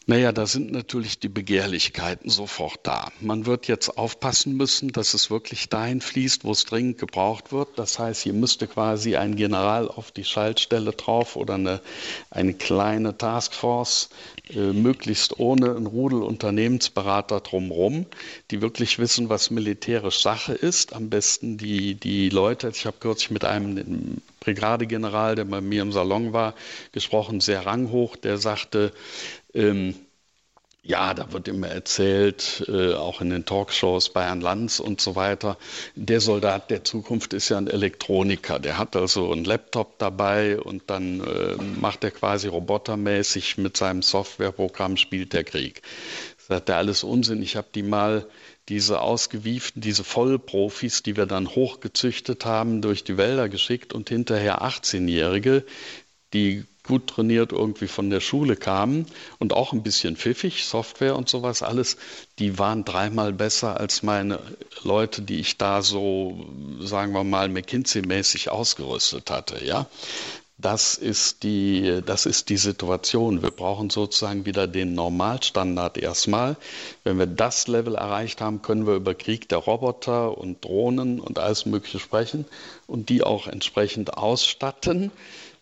Naja, da sind natürlich die Begehrlichkeiten sofort da. Man wird jetzt aufpassen müssen, dass es wirklich dahin fließt, wo es dringend gebraucht wird. Das heißt, hier müsste quasi ein General auf die Schaltstelle drauf oder eine, eine kleine Taskforce, äh, möglichst ohne ein Rudel Unternehmensberater drumherum, die wirklich wissen, was militärisch Sache ist. Am besten die, die Leute, ich habe kürzlich mit einem Brigadegeneral, der bei mir im Salon war, gesprochen, sehr ranghoch, der sagte, ähm, ja, da wird immer erzählt, äh, auch in den Talkshows bei Herrn Lanz und so weiter, der Soldat der Zukunft ist ja ein Elektroniker. Der hat also einen Laptop dabei und dann äh, macht er quasi robotermäßig mit seinem Softwareprogramm spielt der Krieg. Hat er alles Unsinn. Ich habe die mal diese ausgewieften, diese Vollprofis, die wir dann hochgezüchtet haben, durch die Wälder geschickt und hinterher 18-Jährige, die gut trainiert irgendwie von der Schule kamen und auch ein bisschen pfiffig, Software und sowas alles, die waren dreimal besser als meine Leute, die ich da so, sagen wir mal, McKinsey-mäßig ausgerüstet hatte, ja. Das ist die, das ist die Situation. Wir brauchen sozusagen wieder den Normalstandard erstmal. Wenn wir das Level erreicht haben, können wir über Krieg der Roboter und Drohnen und alles Mögliche sprechen und die auch entsprechend ausstatten.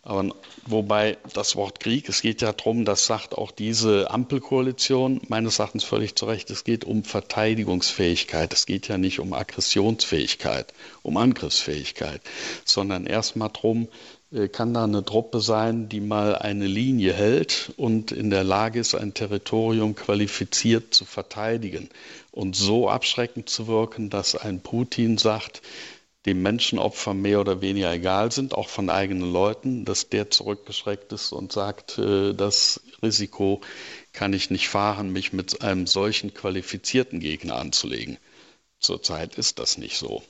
Aber wobei das Wort Krieg, es geht ja darum, das sagt auch diese Ampelkoalition meines Erachtens völlig zu Recht, es geht um Verteidigungsfähigkeit. Es geht ja nicht um Aggressionsfähigkeit, um Angriffsfähigkeit, sondern erstmal darum, äh, kann da eine Truppe sein, die mal eine Linie hält und in der Lage ist, ein Territorium qualifiziert zu verteidigen und so abschreckend zu wirken, dass ein Putin sagt, dem Menschenopfer mehr oder weniger egal sind, auch von eigenen Leuten, dass der zurückgeschreckt ist und sagt, äh, das Risiko kann ich nicht fahren, mich mit einem solchen qualifizierten Gegner anzulegen. Zurzeit ist das nicht so.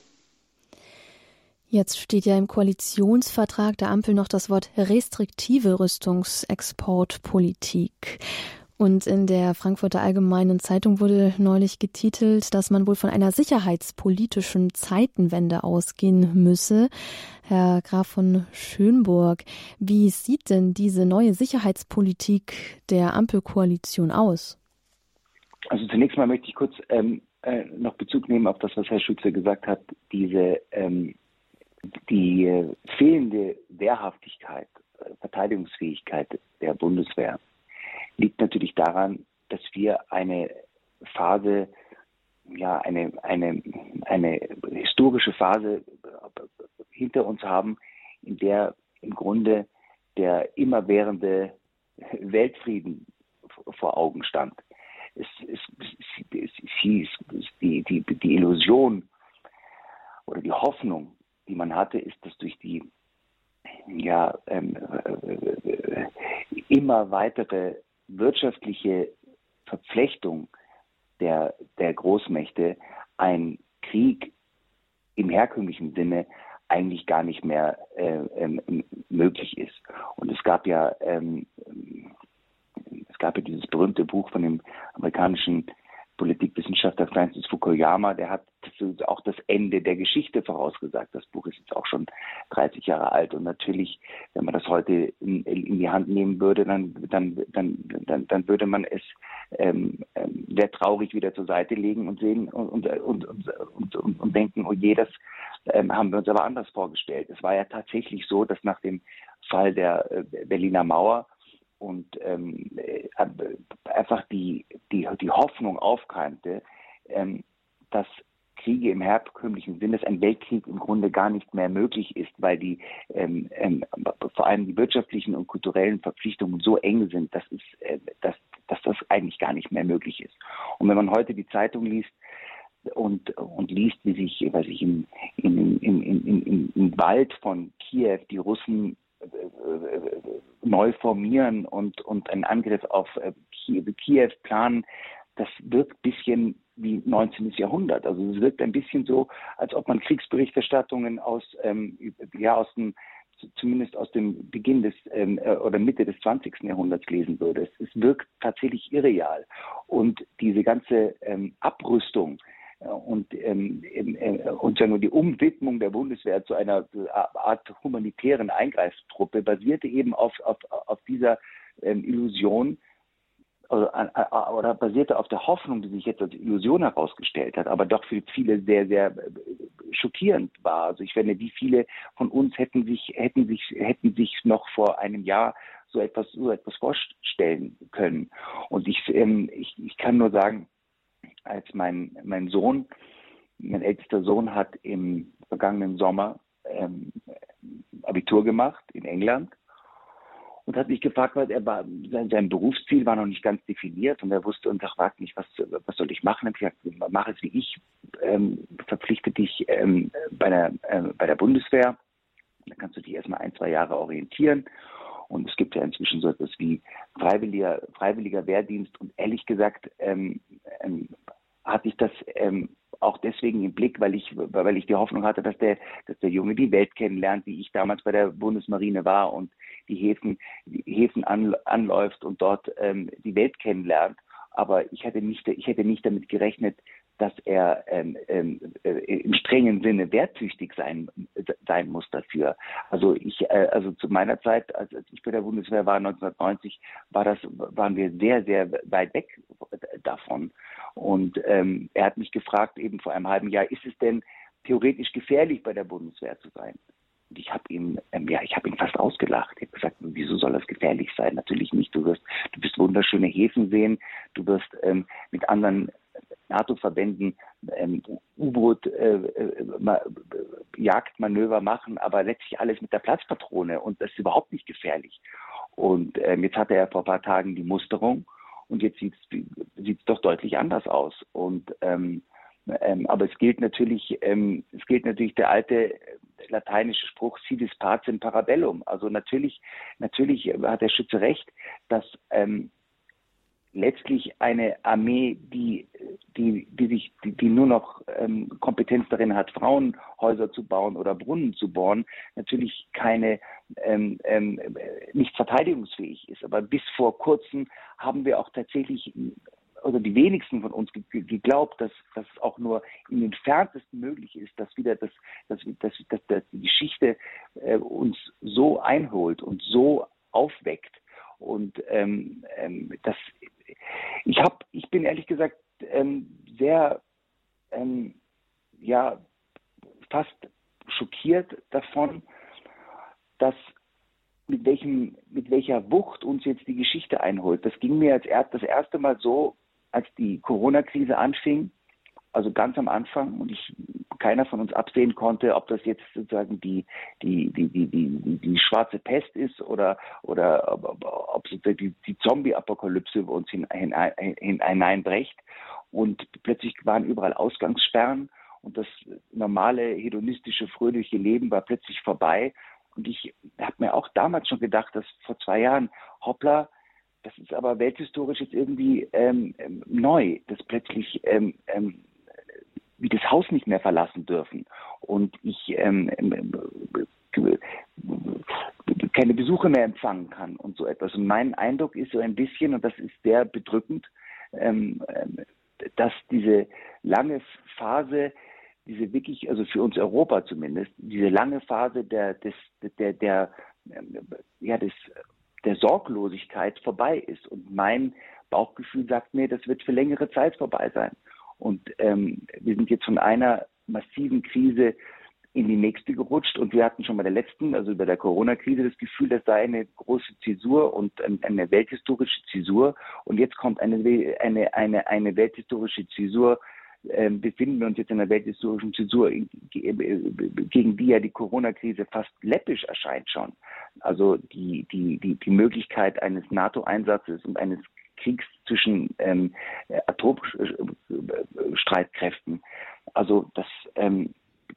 Jetzt steht ja im Koalitionsvertrag der Ampel noch das Wort restriktive Rüstungsexportpolitik. Und in der Frankfurter Allgemeinen Zeitung wurde neulich getitelt, dass man wohl von einer sicherheitspolitischen Zeitenwende ausgehen müsse. Herr Graf von Schönburg, wie sieht denn diese neue Sicherheitspolitik der Ampelkoalition aus?
Also zunächst mal möchte ich kurz ähm, äh, noch Bezug nehmen auf das, was Herr Schütze gesagt hat. Diese ähm, die äh, fehlende Wehrhaftigkeit, äh, Verteidigungsfähigkeit der Bundeswehr liegt natürlich daran, dass wir eine Phase, ja, eine, eine, eine historische Phase hinter uns haben, in der im Grunde der immerwährende Weltfrieden vor Augen stand. Es, es, es, es hieß, die, die, die Illusion oder die Hoffnung, die man hatte, ist, dass durch die ja, ähm, äh, äh immer weitere wirtschaftliche Verflechtung der, der Großmächte ein Krieg im herkömmlichen Sinne eigentlich gar nicht mehr äh, ähm, möglich ist. Und es gab ja ähm, es gab ja dieses berühmte Buch von dem amerikanischen Politikwissenschaftler Francis Fukuyama, der hat auch das Ende der Geschichte vorausgesagt. Das Buch ist jetzt auch schon 30 Jahre alt und natürlich, wenn man das heute in, in die Hand nehmen würde, dann, dann, dann, dann, dann würde man es ähm, ähm sehr traurig wieder zur Seite legen und sehen und, und, und, und, und, denken, oh je, das ähm, haben wir uns aber anders vorgestellt. Es war ja tatsächlich so, dass nach dem Fall der äh, Berliner Mauer und ähm, äh, einfach die, die, die Hoffnung aufkeimte, ähm, dass Kriege im herkömmlichen Sinne, dass ein Weltkrieg im Grunde gar nicht mehr möglich ist, weil die ähm, ähm, vor allem die wirtschaftlichen und kulturellen Verpflichtungen so eng sind, dass, es, äh, dass, dass das eigentlich gar nicht mehr möglich ist. Und wenn man heute die Zeitung liest, und, und liest, wie sich, weiß ich, im, im, im, im, im, im Wald von Kiew die Russen neu formieren und, und einen Angriff auf äh, Kiew planen, das wirkt ein bisschen wie 19. Jahrhundert. Also es wirkt ein bisschen so, als ob man Kriegsberichterstattungen aus, ähm, ja, aus dem, zumindest aus dem Beginn des ähm, äh, oder Mitte des 20. Jahrhunderts lesen würde. Es, wirkt tatsächlich irreal. Und diese ganze ähm, Abrüstung, und, ähm, äh, und sagen wir, die Umwidmung der Bundeswehr zu einer Art humanitären Eingreiftruppe basierte eben auf, auf, auf dieser ähm, Illusion, oder, äh, oder basierte auf der Hoffnung, die sich jetzt als Illusion herausgestellt hat, aber doch für viele sehr, sehr äh, schockierend war. Also ich finde, wie viele von uns hätten sich, hätten sich, hätten sich noch vor einem Jahr so etwas, so etwas vorstellen können. Und ich, ähm, ich, ich kann nur sagen, als mein, mein Sohn, mein ältester Sohn hat im vergangenen Sommer ähm, Abitur gemacht in England und hat mich gefragt, was er war, sein, sein, Berufsziel war noch nicht ganz definiert und er wusste und fragte mich, was, was soll ich machen? Ich habe gesagt, mach es wie ich, ähm, verpflichte dich ähm, bei, der, äh, bei der Bundeswehr. Dann kannst du dich erstmal ein, zwei Jahre orientieren. Und es gibt ja inzwischen so etwas wie freiwilliger, freiwilliger Wehrdienst. Und ehrlich gesagt, ähm, ähm, hatte ich das ähm, auch deswegen im Blick, weil ich, weil ich die Hoffnung hatte, dass der, dass der Junge die Welt kennenlernt, wie ich damals bei der Bundesmarine war und die Häfen, die Häfen an, anläuft und dort ähm, die Welt kennenlernt. Aber ich hätte nicht, ich hätte nicht damit gerechnet, dass er ähm, ähm, äh, im strengen Sinne werttüchtig sein, sein muss dafür. Also ich, äh, also zu meiner Zeit, als, als ich bei der Bundeswehr war 1990, war das, waren wir sehr, sehr weit weg davon. Und ähm, er hat mich gefragt, eben vor einem halben Jahr, ist es denn theoretisch gefährlich, bei der Bundeswehr zu sein? Und ich habe ihn, ähm, ja, ich habe ihn fast ausgelacht. Ich habe gesagt, wieso soll das gefährlich sein? Natürlich nicht. Du wirst, du wirst wunderschöne Häfen sehen. Du wirst ähm, mit anderen NATO-Verbänden ähm, U-Boot-Jagdmanöver äh, machen, aber letztlich alles mit der Platzpatrone und das ist überhaupt nicht gefährlich. Und ähm, jetzt hatte er vor ein paar Tagen die Musterung und jetzt sieht es doch deutlich anders aus. Und ähm, ähm, aber es gilt natürlich, ähm, es gilt natürlich der alte lateinische Spruch "Sidis pacem parabellum". Also natürlich, natürlich hat der Schütze recht, dass ähm, letztlich eine Armee, die, die, die sich, die, die nur noch ähm, Kompetenz darin hat, Frauenhäuser zu bauen oder Brunnen zu bohren, natürlich keine ähm, ähm, nicht verteidigungsfähig ist. Aber bis vor kurzem haben wir auch tatsächlich oder die wenigsten von uns geglaubt, dass das auch nur im entferntesten möglich ist, dass wieder das, dass, dass, dass, dass die Geschichte äh, uns so einholt und so aufweckt. Und ähm, ähm, das ich habe, ich bin ehrlich gesagt ähm, sehr, ähm, ja, fast schockiert davon, dass mit welchem, mit welcher Wucht uns jetzt die Geschichte einholt. Das ging mir als erst, das erste Mal so, als die Corona-Krise anfing, also ganz am Anfang und ich keiner von uns absehen konnte, ob das jetzt sozusagen die die die die die, die schwarze Pest ist oder oder ob, ob die, die Zombie-Apokalypse über uns hinein, hineinbrecht und plötzlich waren überall Ausgangssperren und das normale hedonistische fröhliche Leben war plötzlich vorbei. Und ich habe mir auch damals schon gedacht, dass vor zwei Jahren hoppla das ist aber welthistorisch jetzt irgendwie ähm, ähm neu, dass plötzlich ähm, ähm, wie das Haus nicht mehr verlassen dürfen und ich ähm, ähm, keine Besuche mehr empfangen kann und so etwas. Und mein Eindruck ist so ein bisschen, und das ist sehr bedrückend, ähm, ähm dass diese lange Phase, diese wirklich, also für uns Europa zumindest, diese lange Phase der, des, der, der, ja, des, der Sorglosigkeit vorbei ist. Und mein Bauchgefühl sagt mir, das wird für längere Zeit vorbei sein. Und ähm, wir sind jetzt von einer massiven Krise in die nächste gerutscht. Und wir hatten schon bei der letzten, also bei der Corona-Krise, das Gefühl, das sei eine große Zäsur und eine welthistorische Zäsur. Und jetzt kommt eine, eine, eine, eine welthistorische Zäsur, äh, befinden wir uns jetzt in einer welthistorischen Zäsur, gegen die ja die Corona-Krise fast läppisch erscheint schon. Also die, die, die, die Möglichkeit eines NATO-Einsatzes und eines Kriegs zwischen ähm, Atomstreitkräften. Also das, ähm,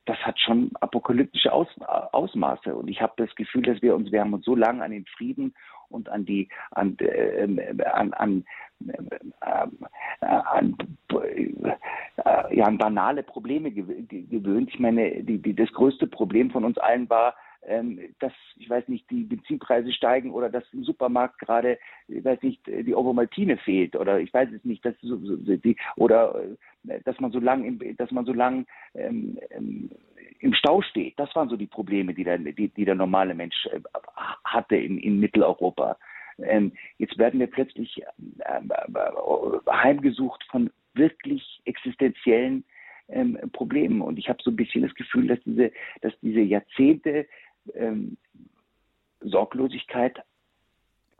das hat schon apokalyptische Aus, Ausmaße. Und ich habe das Gefühl, dass wir uns, wir haben uns so lange an den Frieden und an die an äh, an, an, äh, an, äh, ja, an banale Probleme gewöhnt. Ich meine, die, die, das größte Problem von uns allen war, ähm, dass, ich weiß nicht, die Benzinpreise steigen oder dass im Supermarkt gerade, ich weiß nicht, die Ovomaltine fehlt oder ich weiß es nicht, dass so, so, die, oder äh, dass man so lang, dass man so lang ähm, ähm, im Stau steht. Das waren so die Probleme, die der, die, die der normale Mensch äh, hatte in, in Mitteleuropa. Ähm, jetzt werden wir plötzlich ähm, äh, heimgesucht von wirklich existenziellen ähm, Problemen. Und ich habe so ein bisschen das Gefühl, dass diese, dass diese Jahrzehnte ähm, Sorglosigkeit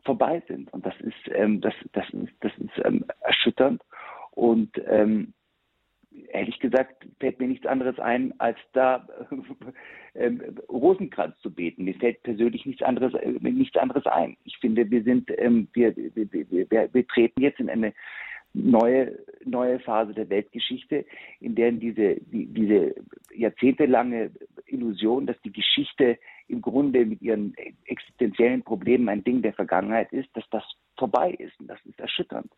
vorbei sind. Und das ist, ähm, das, das ist, das ist ähm, erschütternd. Und ähm, ehrlich gesagt fällt mir nichts anderes ein, als da ähm, Rosenkranz zu beten. Mir fällt persönlich nichts anderes, äh, nichts anderes ein. Ich finde, wir sind, ähm, wir, wir, wir, wir, treten jetzt in eine neue, neue Phase der Weltgeschichte, in der diese, die, diese jahrzehntelange Illusion, dass die Geschichte im Grunde mit ihren existenziellen Problemen ein Ding der Vergangenheit ist, dass das vorbei ist. Und das ist erschütternd.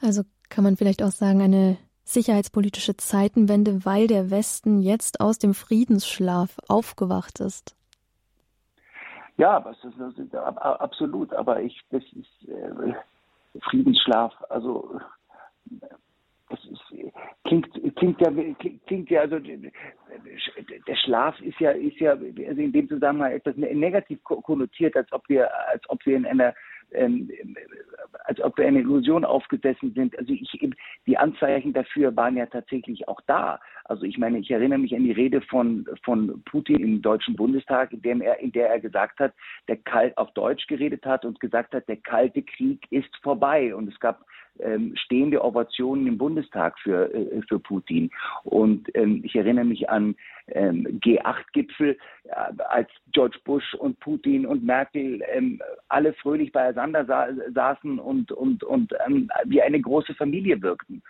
Also kann man vielleicht auch sagen, eine sicherheitspolitische Zeitenwende, weil der Westen jetzt aus dem Friedensschlaf aufgewacht ist.
Ja, das ist, das ist absolut. Aber ich, das ist äh, Friedensschlaf. Also das ist, klingt, klingt ja, klingt ja, also der Schlaf ist ja, ist ja, also in dem Zusammenhang etwas ne-, negativ konnotiert, als ob wir, als ob wir in einer ähm, als ob wir eine Illusion aufgesessen sind. Also ich, die Anzeichen dafür waren ja tatsächlich auch da. Also ich meine, ich erinnere mich an die Rede von, von Putin im Deutschen Bundestag, in, dem er, in der er gesagt hat, der Kalt auf Deutsch geredet hat und gesagt hat, der Kalte Krieg ist vorbei. Und es gab ähm, stehende Ovationen im Bundestag für, äh, für Putin. Und ähm, ich erinnere mich an G8-Gipfel, äh, als George Bush und Putin und Merkel ähm, alle fröhlich beieinander sa saßen und, und, und ähm, wie eine große Familie wirkten.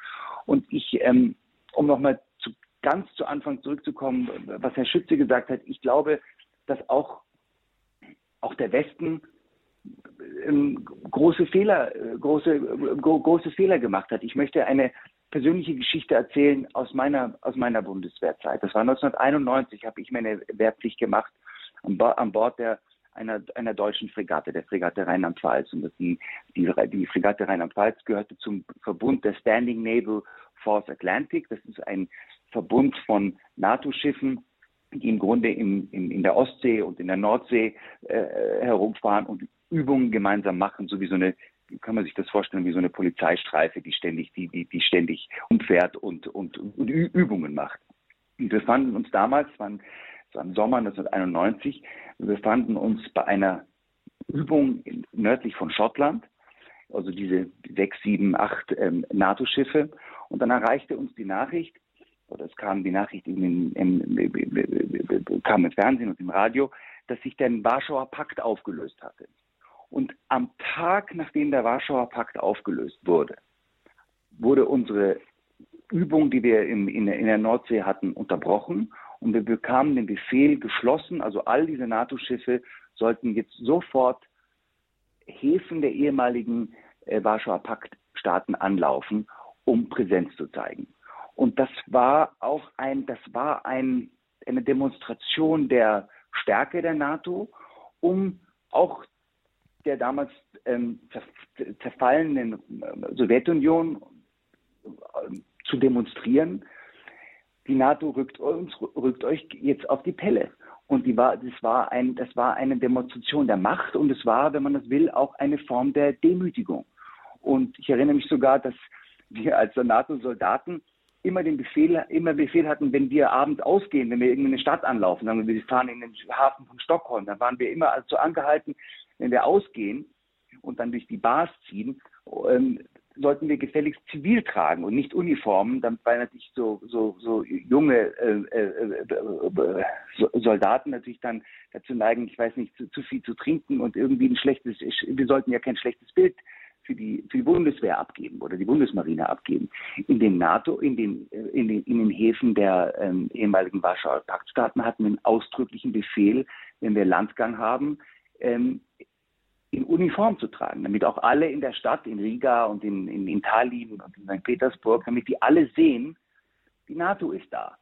Und ich, ähm, um nochmal zu, ganz zu Anfang zurückzukommen, was Herr Schütze gesagt hat, ich glaube, dass auch, auch der Westen ähm, große Fehler, äh, große, große Fehler gemacht hat. Ich möchte eine persönliche Geschichte erzählen aus meiner, aus meiner Bundeswehrzeit. Das war 1991, habe ich meine Wehrpflicht gemacht an, Bo an Bord der, einer, einer deutschen Fregatte, der Fregatte Rheinland-Pfalz. Und die, die, die Fregatte Rheinland-Pfalz gehörte zum Verbund der Standing Naval Force Atlantic. Das ist ein Verbund von NATO-Schiffen, die im Grunde im, im, in der Ostsee und in der Nordsee äh, herumfahren und Übungen gemeinsam machen, so wie so eine, kann man sich das vorstellen, wie so eine Polizeistreife, die ständig, die, die, die ständig umfährt und, und, und Übungen macht. Und wir fanden uns damals, es war, im Sommer 1991, wir befanden uns bei einer Übung nördlich von Schottland, also diese sechs, sieben, acht ähm, NATO-Schiffe. Und dann erreichte uns die Nachricht, oder es kam die Nachricht in, in, in, kam im Fernsehen und im Radio, dass sich der Warschauer Pakt aufgelöst hatte. Und am Tag, nachdem der Warschauer Pakt aufgelöst wurde, wurde unsere Übung, die wir in, in, in der Nordsee hatten, unterbrochen und wir bekamen den Befehl geschlossen, also all diese NATO-Schiffe sollten jetzt sofort Häfen der ehemaligen äh, Warschauer Paktstaaten anlaufen, um Präsenz zu zeigen. Und das war auch ein, das war ein, eine Demonstration der Stärke der NATO, um auch der damals ähm, zerfallenen äh, Sowjetunion äh, zu demonstrieren, die NATO rückt, uns, rückt euch jetzt auf die Pelle. Und die war, das, war ein, das war eine Demonstration der Macht und es war, wenn man das will, auch eine Form der Demütigung. Und ich erinnere mich sogar, dass wir als NATO-Soldaten immer den Befehl, immer Befehl hatten, wenn wir abends ausgehen, wenn wir irgendeine Stadt anlaufen, sagen wir, wir fahren in den Hafen von Stockholm, dann waren wir immer also angehalten, wenn wir ausgehen und dann durch die Bars ziehen, ähm, sollten wir gefälligst zivil tragen und nicht Uniformen, damit weil natürlich so, so, so junge äh, äh, äh, Soldaten natürlich dann dazu neigen, ich weiß nicht, zu, zu, viel zu trinken und irgendwie ein schlechtes, wir sollten ja kein schlechtes Bild für die, für die Bundeswehr abgeben oder die Bundesmarine abgeben. In den NATO, in den, in den, in den Häfen der ähm, ehemaligen Warschauer Paktstaaten hatten wir einen ausdrücklichen Befehl, wenn wir Landgang haben, ähm, in Uniform zu tragen, damit auch alle in der Stadt, in Riga und in, in, in Tallinn und in St. Petersburg, damit die alle sehen, die NATO ist da.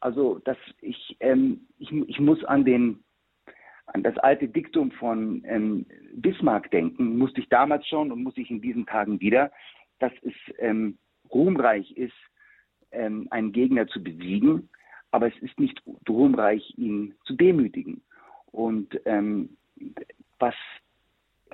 Also dass ich, ähm, ich, ich muss an den an das alte Diktum von ähm, Bismarck denken, musste ich damals schon und muss ich in diesen Tagen wieder, dass es ähm, ruhmreich ist, ähm, einen Gegner zu besiegen, aber es ist nicht ruhmreich, ihn zu demütigen. Und ähm, was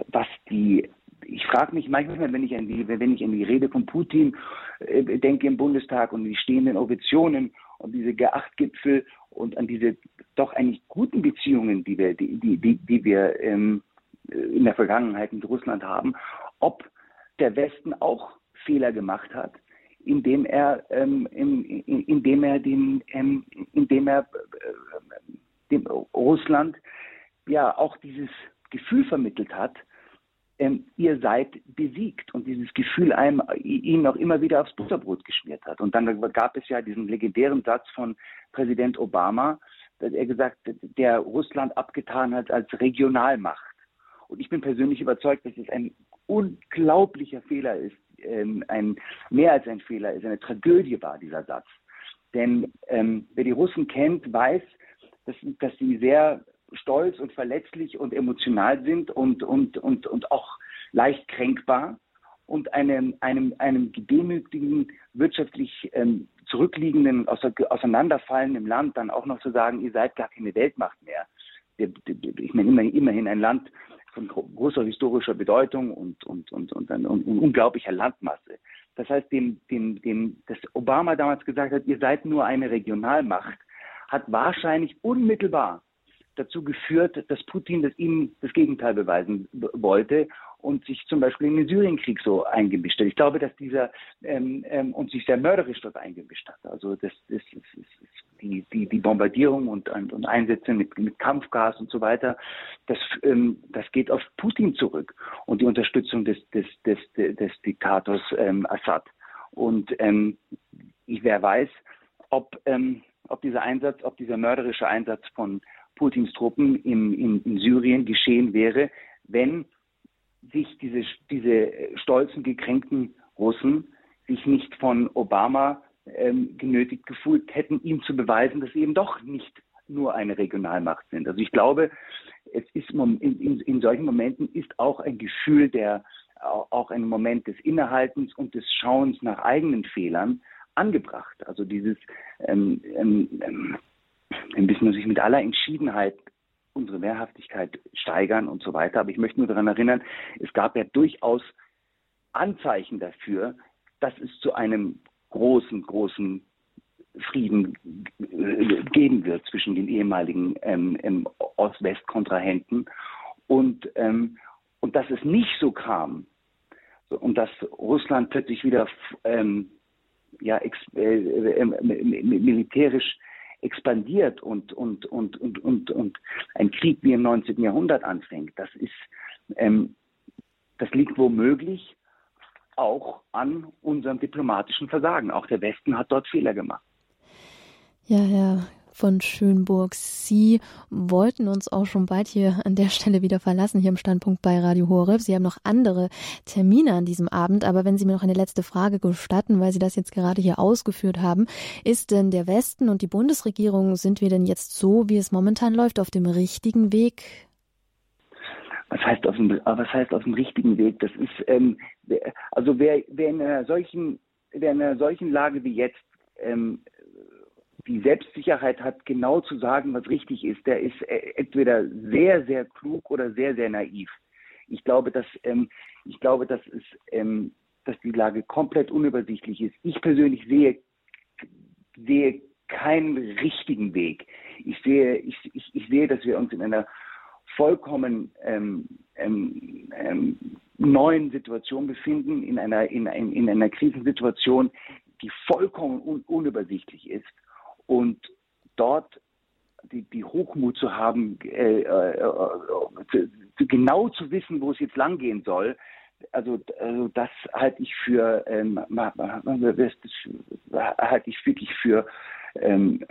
was die ich frage mich manchmal, wenn ich an die, wenn ich an die Rede von Putin äh, denke im Bundestag und die stehenden Ovationen und diese G8-Gipfel und an diese doch eigentlich guten Beziehungen, die wir, die, die, die, die wir ähm, in der Vergangenheit mit Russland haben, ob der Westen auch Fehler gemacht hat, indem er, ähm, in, in, indem er den, ähm, indem er äh, dem Russland ja auch dieses Gefühl vermittelt hat, ähm, ihr seid besiegt und dieses Gefühl einem ihn auch immer wieder aufs Butterbrot geschmiert hat. Und dann gab es ja diesen legendären Satz von Präsident Obama, dass er gesagt, der Russland abgetan hat als Regionalmacht. Und ich bin persönlich überzeugt, dass es ein unglaublicher Fehler ist, ähm, ein mehr als ein Fehler ist, eine Tragödie war dieser Satz. Denn ähm, wer die Russen kennt, weiß, dass, dass sie sehr stolz und verletzlich und emotional sind und, und, und, und auch leicht kränkbar und einem, einem, einem gedemütigten, wirtschaftlich ähm, zurückliegenden, auseinanderfallenden Land dann auch noch zu sagen, ihr seid gar keine Weltmacht mehr. Ich meine immerhin ein Land von großer historischer Bedeutung und, und, und, und, und, und unglaublicher Landmasse. Das heißt, dem, dem, dem, dass Obama damals gesagt hat, ihr seid nur eine Regionalmacht, hat wahrscheinlich unmittelbar dazu geführt, dass Putin das ihm das Gegenteil beweisen wollte und sich zum Beispiel in den Syrienkrieg so eingemischt hat. Ich glaube, dass dieser ähm, ähm, und sich sehr mörderisch dort eingemischt hat. Also das, das, das, das die, die, die Bombardierung und, und, und Einsätze mit, mit Kampfgas und so weiter, das, ähm, das geht auf Putin zurück und die Unterstützung des, des, des, des, Diktators ähm, Assad. Und ähm, ich, wer weiß, ob, ähm, ob dieser Einsatz, ob dieser mörderische Einsatz von Putins Truppen in, in, in Syrien geschehen wäre, wenn sich diese, diese stolzen, gekränkten Russen sich nicht von Obama ähm, genötigt gefühlt hätten, ihm zu beweisen, dass sie eben doch nicht nur eine Regionalmacht sind. Also ich glaube, es ist in, in, in solchen Momenten ist auch ein Gefühl der auch ein Moment des Innehaltens und des Schauens nach eigenen Fehlern angebracht. Also dieses ähm, ähm, ähm wir müssen sich mit aller Entschiedenheit unsere Wehrhaftigkeit steigern und so weiter. Aber ich möchte nur daran erinnern, es gab ja durchaus Anzeichen dafür, dass es zu einem großen, großen Frieden äh, geben wird zwischen den ehemaligen ähm, ähm, Ost-West-Kontrahenten und, ähm, und dass es nicht so kam und dass Russland plötzlich wieder ähm, ja, ex, äh, äh, militärisch expandiert und, und, und, und, und, und ein Krieg wie im 19. Jahrhundert anfängt. Das ist, ähm, das liegt womöglich auch an unserem diplomatischen Versagen. Auch der Westen hat dort Fehler gemacht.
Ja, Herr von Schönburg. Sie wollten uns auch schon bald hier an der Stelle wieder verlassen, hier im Standpunkt bei Radio Horeb. Sie haben noch andere Termine an diesem Abend, aber wenn Sie mir noch eine letzte Frage gestatten, weil Sie das jetzt gerade hier ausgeführt haben, ist denn der Westen und die Bundesregierung, sind wir denn jetzt so, wie es momentan läuft, auf dem richtigen Weg?
Was heißt auf dem, was heißt auf dem richtigen Weg? Das ist, ähm, also wer, wer in einer solchen, wer in einer solchen Lage wie jetzt ähm, die Selbstsicherheit hat, genau zu sagen, was richtig ist, der ist äh, entweder sehr, sehr klug oder sehr, sehr naiv. Ich glaube, dass, ähm, ich glaube, dass, es, ähm, dass die Lage komplett unübersichtlich ist. Ich persönlich sehe, sehe keinen richtigen Weg. Ich sehe, ich, ich, ich sehe, dass wir uns in einer vollkommen ähm, ähm, ähm, neuen Situation befinden, in einer, in, in, in einer Krisensituation, die vollkommen un, unübersichtlich ist und dort die, die Hochmut zu haben, äh, äh, äh, genau zu wissen, wo es jetzt langgehen soll, also, also das halte ich für ähm, halte ich wirklich für ähm,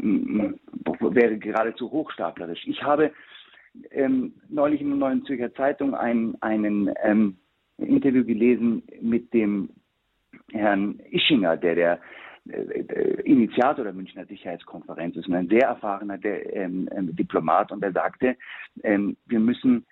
wäre geradezu hochstaplerisch. Ich habe ähm, neulich in der Neuen Zürcher Zeitung ein einen ähm, Interview gelesen mit dem Herrn Ischinger, der der äh, Initiator der Münchner Sicherheitskonferenz ist und ein sehr erfahrener ähm, ähm, Diplomat und er sagte, ähm, wir müssen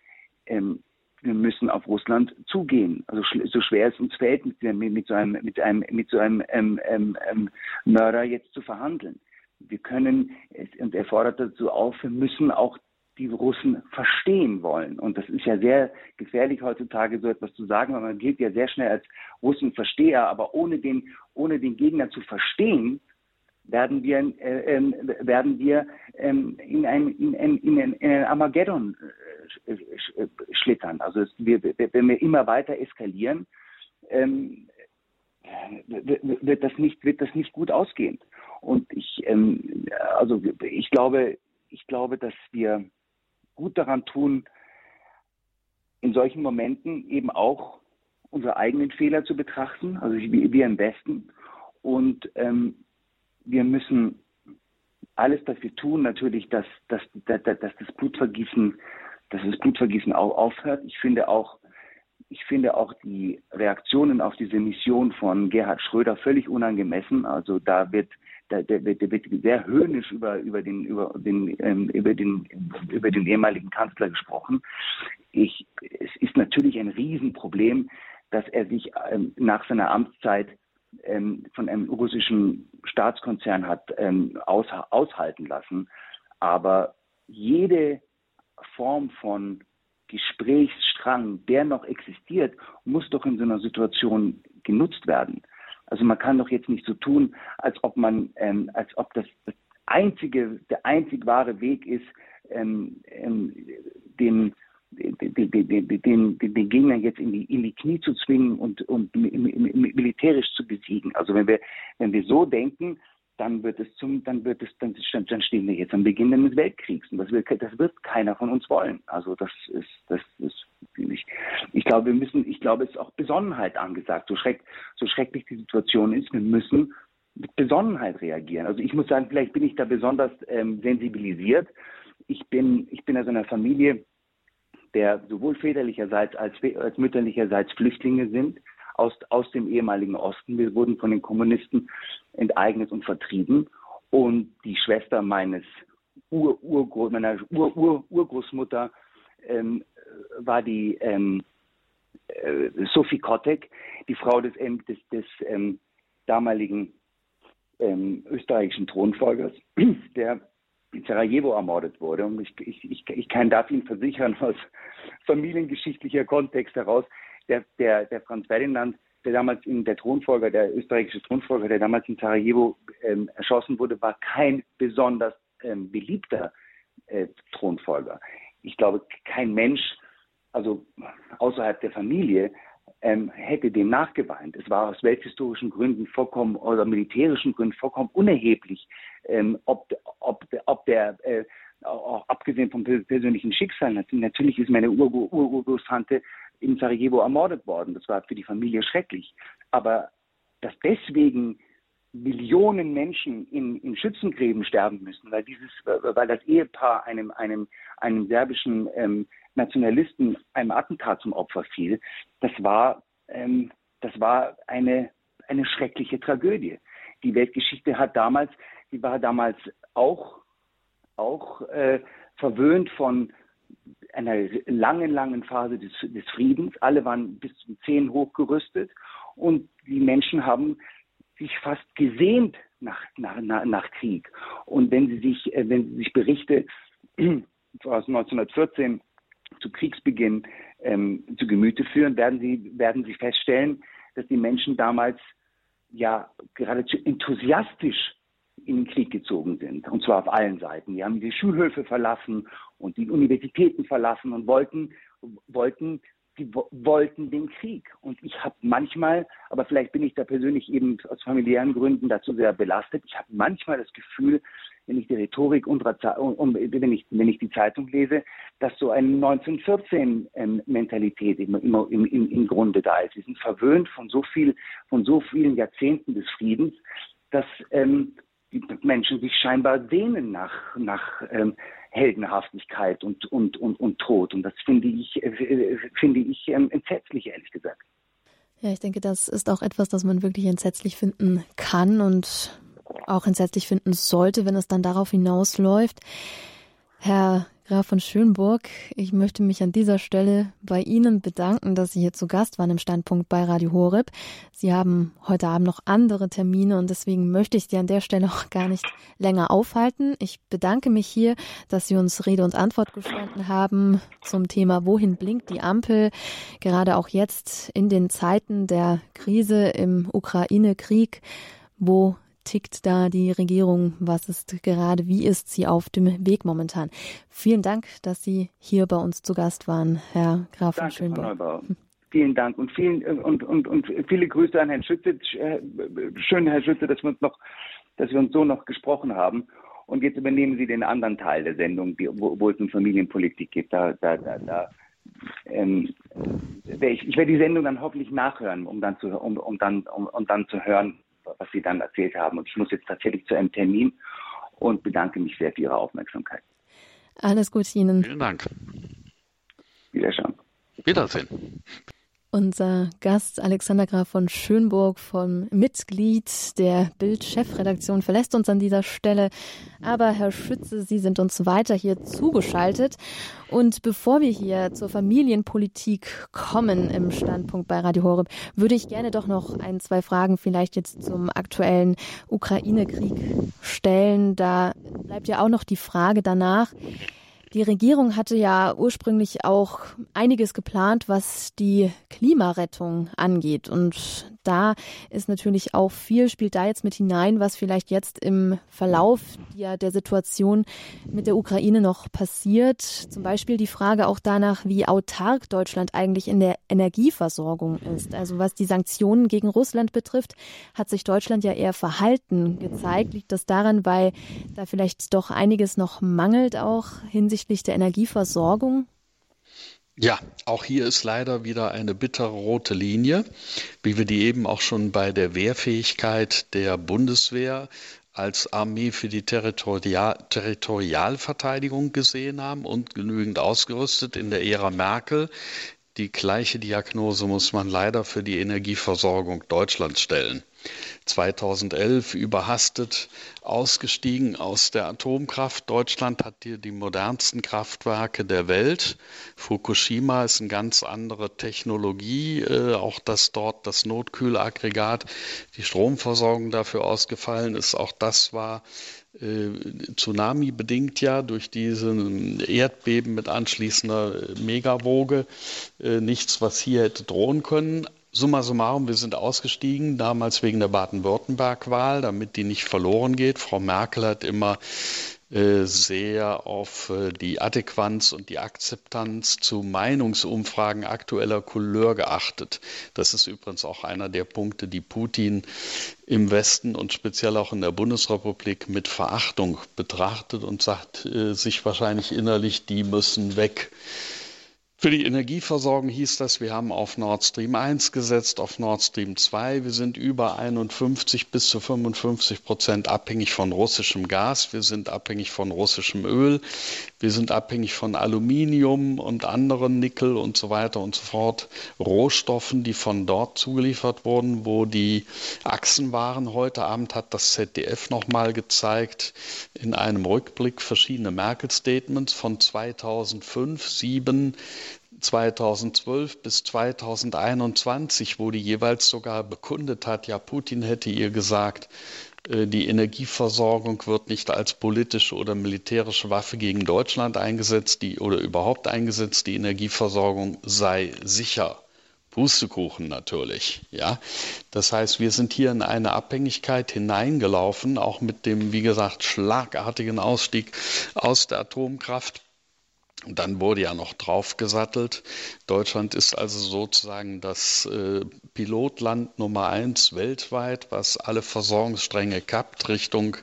ähm, wir müssen auf Russland zugehen. Also so schwer es uns fällt, mit, mit so einem, mit einem, mit so einem ähm, ähm, Mörder jetzt zu verhandeln. Wir können, und er fordert dazu auf, wir müssen auch die Russen verstehen wollen. Und das ist ja sehr gefährlich heutzutage, so etwas zu sagen, weil man gilt ja sehr schnell als Russenversteher, aber ohne den, ohne den Gegner zu verstehen, werden wir, äh, äh, werden wir ähm, in, ein, in, in, in, in ein Armageddon äh, schlittern. Also es, wir, wenn wir immer weiter eskalieren, ähm, wird das nicht wird das nicht gut ausgehen. Und ich ähm, also ich glaube ich glaube, dass wir gut daran tun, in solchen Momenten eben auch unsere eigenen Fehler zu betrachten, also wir im Westen. Und ähm, wir müssen alles dafür tun, natürlich, dass, dass, dass, dass das Blutvergießen, dass das Blutvergießen auch aufhört. Ich finde auch, ich finde auch die Reaktionen auf diese Mission von Gerhard Schröder völlig unangemessen. Also da wird da, der, der wird sehr höhnisch über, über, den, über, den, ähm, über, den, über den ehemaligen Kanzler gesprochen. Ich, es ist natürlich ein Riesenproblem, dass er sich ähm, nach seiner Amtszeit ähm, von einem russischen Staatskonzern hat ähm, aus, aushalten lassen. Aber jede Form von Gesprächsstrang, der noch existiert, muss doch in so einer Situation genutzt werden. Also man kann doch jetzt nicht so tun, als ob man, ähm, als ob das, das einzige, der einzig wahre Weg ist, ähm, ähm, den, den, den, Gegner jetzt in die, in die Knie zu zwingen und, und militärisch zu besiegen. Also wenn wir, wenn wir so denken, dann wird es zum, dann wird es, dann, dann stehen wir jetzt am Beginn eines Weltkriegs. Und das wird, das wird keiner von uns wollen. Also das ist, das ist, ich, ich glaube, wir müssen, ich glaube, es ist auch Besonnenheit angesagt. So, schreck, so schrecklich die Situation ist, wir müssen mit Besonnenheit reagieren. Also ich muss sagen, vielleicht bin ich da besonders ähm, sensibilisiert. Ich bin, ich bin aus einer Familie, der sowohl väterlicherseits als, als mütterlicherseits Flüchtlinge sind aus, aus dem ehemaligen Osten. Wir wurden von den Kommunisten enteignet und vertrieben. Und die Schwester meines Ur, Urgro meiner Ur, Ur, Urgroßmutter ähm, war die ähm, äh, Sophie Kotek, die Frau des, ähm, des, des ähm, damaligen ähm, österreichischen Thronfolgers, der in Sarajevo ermordet wurde. Und ich, ich, ich, ich kann, darf Ihnen versichern, aus familiengeschichtlicher Kontext heraus, der, der, der Franz Ferdinand, der damals in der Thronfolger, der österreichische Thronfolger, der damals in Sarajevo ähm, erschossen wurde, war kein besonders ähm, beliebter äh, Thronfolger. Ich glaube, kein Mensch, also außerhalb der Familie, ähm, hätte dem nachgeweint. Es war aus welthistorischen Gründen vollkommen oder militärischen Gründen vollkommen unerheblich, ähm, ob, ob, ob der äh, auch abgesehen vom persönlichen Schicksal, natürlich ist meine Urgroßtante in Sarajevo ermordet worden. Das war für die Familie schrecklich. Aber dass deswegen Millionen Menschen in, in Schützengräben sterben müssen, weil dieses, weil das Ehepaar einem, einem, einem serbischen ähm, Nationalisten einem Attentat zum Opfer fiel, das war, ähm, das war eine, eine schreckliche Tragödie. Die Weltgeschichte hat damals, die war damals auch, auch äh, verwöhnt von einer langen, langen Phase des, des Friedens. Alle waren bis zum Zehen hochgerüstet und die Menschen haben sich fast gesehnt nach, nach, nach, Krieg. Und wenn Sie sich, äh, wenn Sie sich Berichte aus 1914 zu Kriegsbeginn ähm, zu Gemüte führen, werden Sie, werden Sie feststellen, dass die Menschen damals ja geradezu enthusiastisch in den Krieg gezogen sind. Und zwar auf allen Seiten. Die haben die Schulhöfe verlassen und die Universitäten verlassen und wollten, wollten, die wollten den Krieg. Und ich habe manchmal, aber vielleicht bin ich da persönlich eben aus familiären Gründen dazu sehr belastet, ich habe manchmal das Gefühl, wenn ich die Rhetorik unserer wenn ich, wenn ich die Zeitung lese, dass so eine 1914-Mentalität ähm, immer, im, im, im Grunde da ist. Wir sind verwöhnt von so viel, von so vielen Jahrzehnten des Friedens, dass ähm, die Menschen sich scheinbar sehnen nach, nach ähm, Heldenhaftigkeit und, und, und, und Tod. Und das finde ich, äh, finde ich ähm, entsetzlich, ehrlich gesagt.
Ja, ich denke, das ist auch etwas, das man wirklich entsetzlich finden kann und auch entsetzlich finden sollte, wenn es dann darauf hinausläuft. Herr Graf von Schönburg, ich möchte mich an dieser Stelle bei Ihnen bedanken, dass Sie hier zu Gast waren im Standpunkt bei Radio Horeb. Sie haben heute Abend noch andere Termine und deswegen möchte ich Sie an der Stelle auch gar nicht länger aufhalten. Ich bedanke mich hier, dass Sie uns Rede und Antwort gestanden haben zum Thema Wohin blinkt die Ampel? Gerade auch jetzt in den Zeiten der Krise im Ukraine-Krieg, wo tickt da die Regierung? Was ist gerade, wie ist sie auf dem Weg momentan? Vielen Dank, dass Sie hier bei uns zu Gast waren, Herr Graf von Schönborn.
Vielen Dank und vielen und, und, und viele Grüße an Herrn Schütze. Schön, Herr Schütze, dass wir uns noch, dass wir uns so noch gesprochen haben. Und jetzt übernehmen Sie den anderen Teil der Sendung, wo, wo es um Familienpolitik geht. Da, da, da, da ähm, ich, ich werde die Sendung dann hoffentlich nachhören, um dann zu, um, um dann, um, um dann zu hören, was Sie dann erzählt haben. Und ich muss jetzt tatsächlich zu einem Termin und bedanke mich sehr für Ihre Aufmerksamkeit.
Alles Gute Ihnen.
Vielen Dank.
Wiederschauen.
Wiedersehen.
Unser Gast Alexander Graf von Schönburg vom Mitglied der Bild-Chefredaktion verlässt uns an dieser Stelle. Aber Herr Schütze, Sie sind uns weiter hier zugeschaltet. Und bevor wir hier zur Familienpolitik kommen im Standpunkt bei Radio Horeb, würde ich gerne doch noch ein, zwei Fragen vielleicht jetzt zum aktuellen Ukraine-Krieg stellen. Da bleibt ja auch noch die Frage danach, die Regierung hatte ja ursprünglich auch einiges geplant, was die Klimarettung angeht. Und da ist natürlich auch viel, spielt da jetzt mit hinein, was vielleicht jetzt im Verlauf der, der Situation mit der Ukraine noch passiert. Zum Beispiel die Frage auch danach, wie autark Deutschland eigentlich in der Energieversorgung ist. Also was die Sanktionen gegen Russland betrifft, hat sich Deutschland ja eher verhalten gezeigt. Liegt das daran, weil da vielleicht doch einiges noch mangelt auch hinsichtlich der Energieversorgung?
Ja, auch hier ist leider wieder eine bittere rote Linie, wie wir die eben auch schon bei der Wehrfähigkeit der Bundeswehr als Armee für die Territorial Territorialverteidigung gesehen haben und genügend ausgerüstet in der Ära Merkel. Die gleiche Diagnose muss man leider für die Energieversorgung Deutschlands stellen. 2011 überhastet ausgestiegen aus der Atomkraft. Deutschland hat hier die modernsten Kraftwerke der Welt. Fukushima ist eine ganz andere Technologie, äh, auch dass dort das Notkühlaggregat, die Stromversorgung dafür ausgefallen ist. Auch das war Tsunami bedingt ja durch diesen Erdbeben mit anschließender Megawoge äh, nichts, was hier hätte drohen können. Summa summarum, wir sind ausgestiegen, damals wegen der Baden-Württemberg-Wahl, damit die nicht verloren geht. Frau Merkel hat immer äh, sehr auf äh, die Adäquanz und die Akzeptanz zu Meinungsumfragen aktueller Couleur geachtet. Das ist übrigens auch einer der Punkte, die Putin im Westen und speziell auch in der Bundesrepublik mit Verachtung betrachtet und sagt äh, sich wahrscheinlich innerlich, die müssen weg. Für die Energieversorgung hieß das, wir haben auf Nord Stream 1 gesetzt, auf Nord Stream 2. Wir sind über 51 bis zu 55 Prozent abhängig von russischem Gas. Wir sind abhängig von russischem Öl. Wir sind abhängig von Aluminium und anderen Nickel und so weiter und so fort. Rohstoffen, die von dort zugeliefert wurden, wo die Achsen waren. Heute Abend hat das ZDF nochmal gezeigt in einem Rückblick verschiedene Merkel-Statements von 2005, 2007, 2012 bis 2021, wo die jeweils sogar bekundet hat, ja, Putin hätte ihr gesagt, die Energieversorgung wird nicht als politische oder militärische Waffe gegen Deutschland eingesetzt, die oder überhaupt eingesetzt, die Energieversorgung sei sicher. Pustekuchen natürlich, ja. Das heißt, wir sind hier in eine Abhängigkeit hineingelaufen, auch mit dem, wie gesagt, schlagartigen Ausstieg aus der Atomkraft und dann wurde ja noch draufgesattelt. Deutschland ist also sozusagen das äh, Pilotland Nummer eins weltweit, was alle Versorgungsstränge kappt Richtung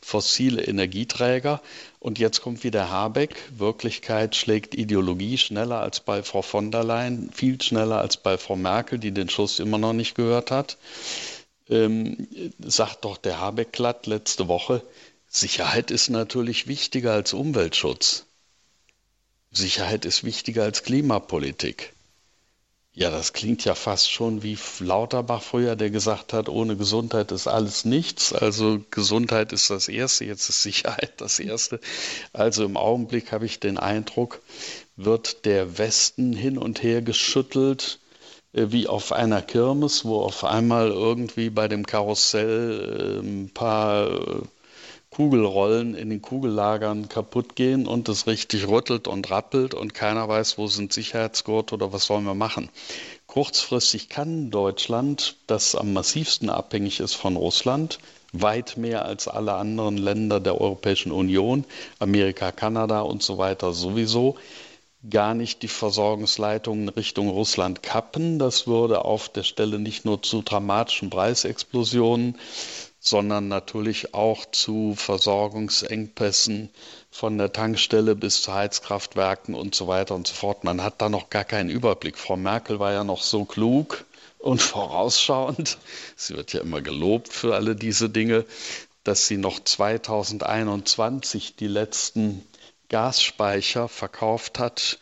fossile Energieträger. Und jetzt kommt wieder Habeck. Wirklichkeit schlägt Ideologie schneller als bei Frau von der Leyen, viel schneller als bei Frau Merkel, die den Schuss immer noch nicht gehört hat. Ähm, sagt doch der Habeck glatt letzte Woche, Sicherheit ist natürlich wichtiger als Umweltschutz. Sicherheit ist wichtiger als Klimapolitik. Ja, das klingt ja fast schon wie Lauterbach früher, der gesagt hat, ohne Gesundheit ist alles nichts. Also Gesundheit ist das Erste, jetzt ist Sicherheit das Erste. Also im Augenblick habe ich den Eindruck, wird der Westen hin und her geschüttelt, äh, wie auf einer Kirmes, wo auf einmal irgendwie bei dem Karussell äh, ein paar äh, Kugelrollen in den Kugellagern kaputt gehen und es richtig rüttelt und rappelt und keiner weiß, wo sind Sicherheitsgurte oder was sollen wir machen. Kurzfristig kann Deutschland, das am massivsten abhängig ist von Russland, weit mehr als alle anderen Länder der Europäischen Union, Amerika, Kanada und so weiter sowieso, gar nicht die Versorgungsleitungen Richtung Russland kappen. Das würde auf der Stelle nicht nur zu dramatischen Preisexplosionen, sondern natürlich auch zu Versorgungsengpässen von der Tankstelle bis zu Heizkraftwerken und so weiter und so fort. Man hat da noch gar keinen Überblick. Frau Merkel war ja noch so klug und vorausschauend. Sie wird ja immer gelobt für alle diese Dinge, dass sie noch 2021 die letzten Gasspeicher verkauft hat.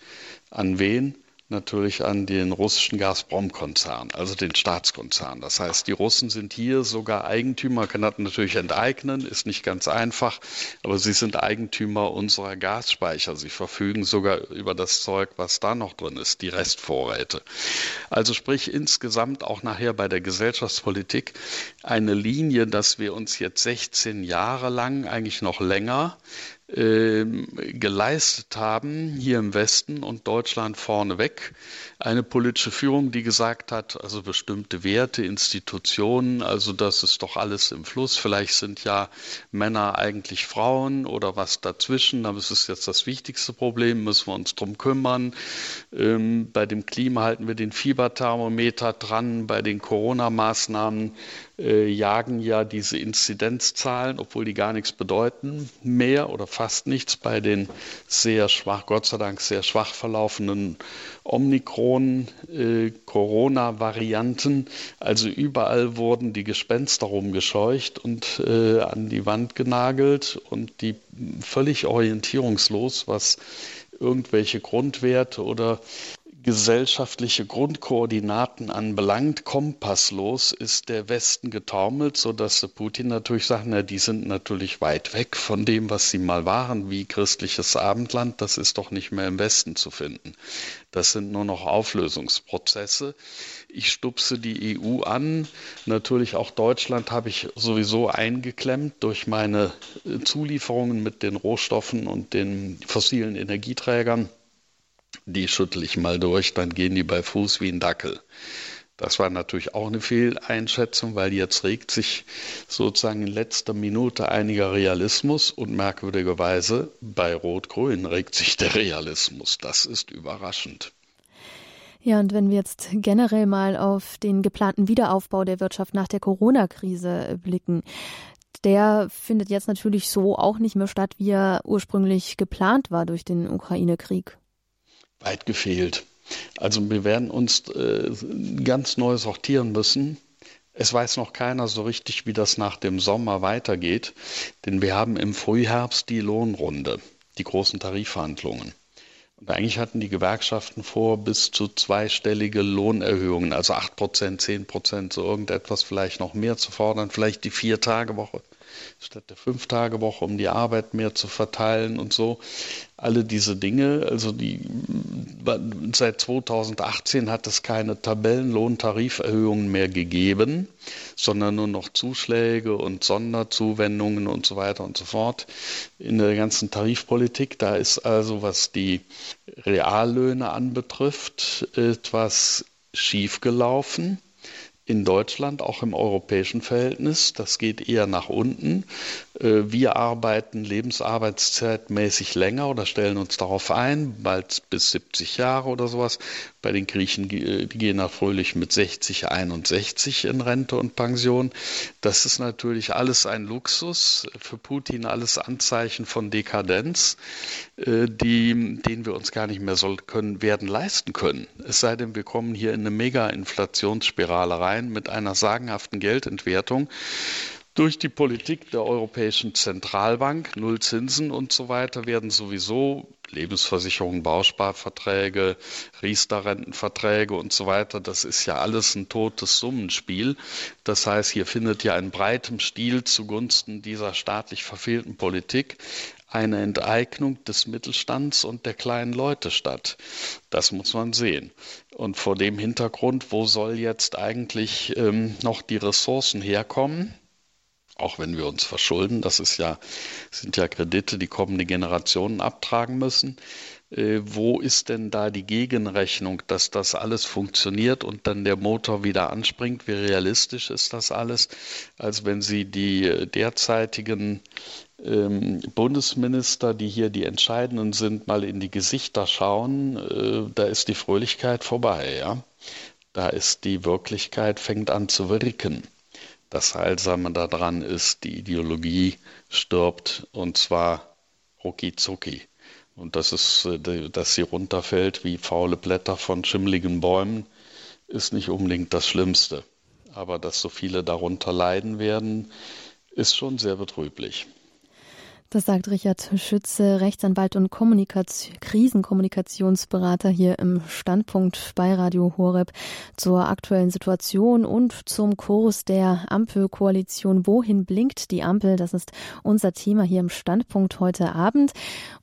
An wen? Natürlich an den russischen Gazprom-Konzern, also den Staatskonzern. Das heißt, die Russen sind hier sogar Eigentümer, kann das natürlich enteignen, ist nicht ganz einfach, aber sie sind Eigentümer unserer Gasspeicher. Sie verfügen sogar über das Zeug, was da noch drin ist, die Restvorräte. Also sprich insgesamt auch nachher bei der Gesellschaftspolitik eine Linie, dass wir uns jetzt 16 Jahre lang, eigentlich noch länger, geleistet haben, hier im Westen und Deutschland vorneweg. Eine politische Führung, die gesagt hat, also bestimmte Werte, Institutionen, also das ist doch alles im Fluss. Vielleicht sind ja Männer eigentlich Frauen oder was dazwischen, aber es ist jetzt das wichtigste Problem, müssen wir uns drum kümmern. Ähm, bei dem Klima halten wir den Fieberthermometer dran, bei den Corona-Maßnahmen äh, jagen ja diese Inzidenzzahlen, obwohl die gar nichts bedeuten, mehr oder fast nichts bei den sehr schwach, Gott sei Dank sehr schwach verlaufenden Omikron-Corona-Varianten. Äh, also überall wurden die Gespenster rumgescheucht und äh, an die Wand genagelt und die völlig orientierungslos, was irgendwelche Grundwerte oder gesellschaftliche Grundkoordinaten anbelangt, kompasslos ist der Westen getaumelt, sodass Putin natürlich sagt, na, die sind natürlich weit weg von dem, was sie mal waren, wie christliches Abendland, das ist doch nicht mehr im Westen zu finden. Das sind nur noch Auflösungsprozesse. Ich stupse die EU an. Natürlich auch Deutschland habe ich sowieso eingeklemmt durch meine Zulieferungen mit den Rohstoffen und den fossilen Energieträgern die schüttel ich mal durch, dann gehen die bei Fuß wie ein Dackel. Das war natürlich auch eine Fehleinschätzung, weil jetzt regt sich sozusagen in letzter Minute einiger Realismus und merkwürdigerweise bei Rot-Grün regt sich der Realismus. Das ist überraschend.
Ja, und wenn wir jetzt generell mal auf den geplanten Wiederaufbau der Wirtschaft nach der Corona-Krise blicken, der findet jetzt natürlich so auch nicht mehr statt, wie er ursprünglich geplant war durch den Ukraine-Krieg.
Weit gefehlt. Also wir werden uns äh, ganz neu sortieren müssen. Es weiß noch keiner so richtig, wie das nach dem Sommer weitergeht, denn wir haben im Frühherbst die Lohnrunde, die großen Tarifverhandlungen. Und eigentlich hatten die Gewerkschaften vor, bis zu zweistellige Lohnerhöhungen, also 8 Prozent, 10 Prozent, so irgendetwas vielleicht noch mehr zu fordern, vielleicht die Vier-Tage-Woche statt der Fünf-Tage-Woche, um die Arbeit mehr zu verteilen und so. Alle diese Dinge, also die, seit 2018 hat es keine Tabellenlohntariferhöhungen mehr gegeben, sondern nur noch Zuschläge und Sonderzuwendungen und so weiter und so fort in der ganzen Tarifpolitik. Da ist also, was die Reallöhne anbetrifft, etwas schiefgelaufen in Deutschland, auch im europäischen Verhältnis. Das geht eher nach unten. Äh, wir arbeiten lebensarbeitszeitmäßig länger oder stellen uns darauf ein, bald bis 70 Jahre oder sowas. Bei den Griechen, die gehen nach fröhlich mit 60, 61 in Rente und Pension. Das ist natürlich alles ein Luxus, für Putin alles Anzeichen von Dekadenz, äh, die, den wir uns gar nicht mehr soll, können, werden leisten können. Es sei denn, wir kommen hier in eine Mega-Inflationsspirale rein mit einer sagenhaften Geldentwertung durch die Politik der Europäischen Zentralbank, Nullzinsen und so weiter, werden sowieso Lebensversicherungen, Bausparverträge, Riester-Rentenverträge und so weiter, das ist ja alles ein totes Summenspiel. Das heißt, hier findet ja in breitem Stil zugunsten dieser staatlich verfehlten Politik eine Enteignung des Mittelstands und der kleinen Leute statt. Das muss man sehen. Und vor dem Hintergrund, wo soll jetzt eigentlich ähm, noch die Ressourcen herkommen? Auch wenn wir uns verschulden. Das ist ja, sind ja Kredite, die kommende Generationen abtragen müssen. Äh, wo ist denn da die Gegenrechnung, dass das alles funktioniert und dann der Motor wieder anspringt? Wie realistisch ist das alles? Als wenn Sie die äh, derzeitigen ähm, Bundesminister, die hier die Entscheidenden sind, mal in die Gesichter schauen, äh, da ist die Fröhlichkeit vorbei, ja. Da ist die Wirklichkeit, fängt an zu wirken. Das Heilsame daran ist, die Ideologie stirbt und zwar rucki zucki. Und das ist, äh, dass sie runterfällt wie faule Blätter von schimmligen Bäumen, ist nicht unbedingt das Schlimmste. Aber dass so viele darunter leiden werden, ist schon sehr betrüblich.
Das sagt Richard Schütze, Rechtsanwalt und Kommunikation, Krisenkommunikationsberater hier im Standpunkt bei Radio Horeb zur aktuellen Situation und zum Kurs der Ampelkoalition. Wohin blinkt die Ampel? Das ist unser Thema hier im Standpunkt heute Abend.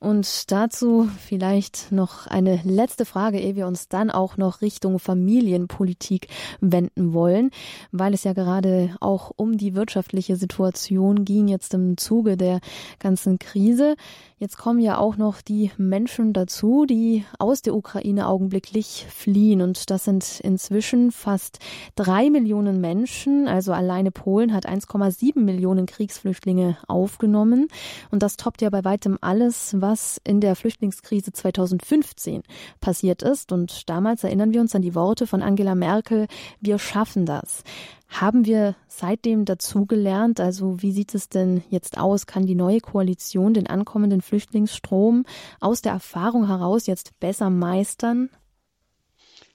Und dazu vielleicht noch eine letzte Frage, ehe wir uns dann auch noch Richtung Familienpolitik wenden wollen, weil es ja gerade auch um die wirtschaftliche Situation ging jetzt im Zuge der ganzen ganzen Krise. Jetzt kommen ja auch noch die Menschen dazu, die aus der Ukraine augenblicklich fliehen. Und das sind inzwischen fast drei Millionen Menschen. Also alleine Polen hat 1,7 Millionen Kriegsflüchtlinge aufgenommen. Und das toppt ja bei weitem alles, was in der Flüchtlingskrise 2015 passiert ist. Und damals erinnern wir uns an die Worte von Angela Merkel, wir schaffen das. Haben wir seitdem dazugelernt? Also wie sieht es denn jetzt aus? Kann die neue Koalition den ankommenden Flüchtlingsstrom aus der Erfahrung heraus jetzt besser meistern?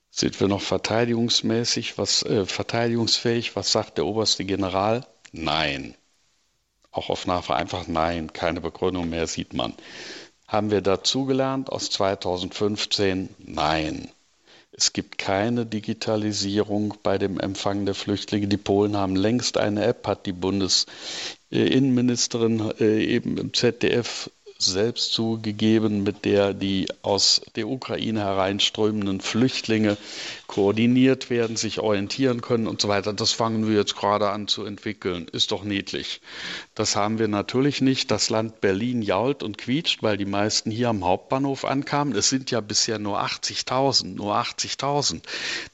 Sind wir noch verteidigungsmäßig, was äh, verteidigungsfähig? Was sagt der oberste General? Nein. Auch auf Nachfrage einfach nein, keine Begründung mehr sieht man. Haben wir dazugelernt aus 2015? Nein. Es gibt keine Digitalisierung bei dem Empfang der Flüchtlinge. Die Polen haben längst eine App, hat die Bundesinnenministerin äh, eben im ZDF selbst zugegeben, mit der die aus der Ukraine hereinströmenden Flüchtlinge koordiniert werden, sich orientieren können und so weiter. Das fangen wir jetzt gerade an zu entwickeln. Ist doch niedlich. Das haben wir natürlich nicht. Das Land Berlin jault und quietscht, weil die meisten hier am Hauptbahnhof ankamen. Es sind ja bisher nur 80.000, nur 80.000.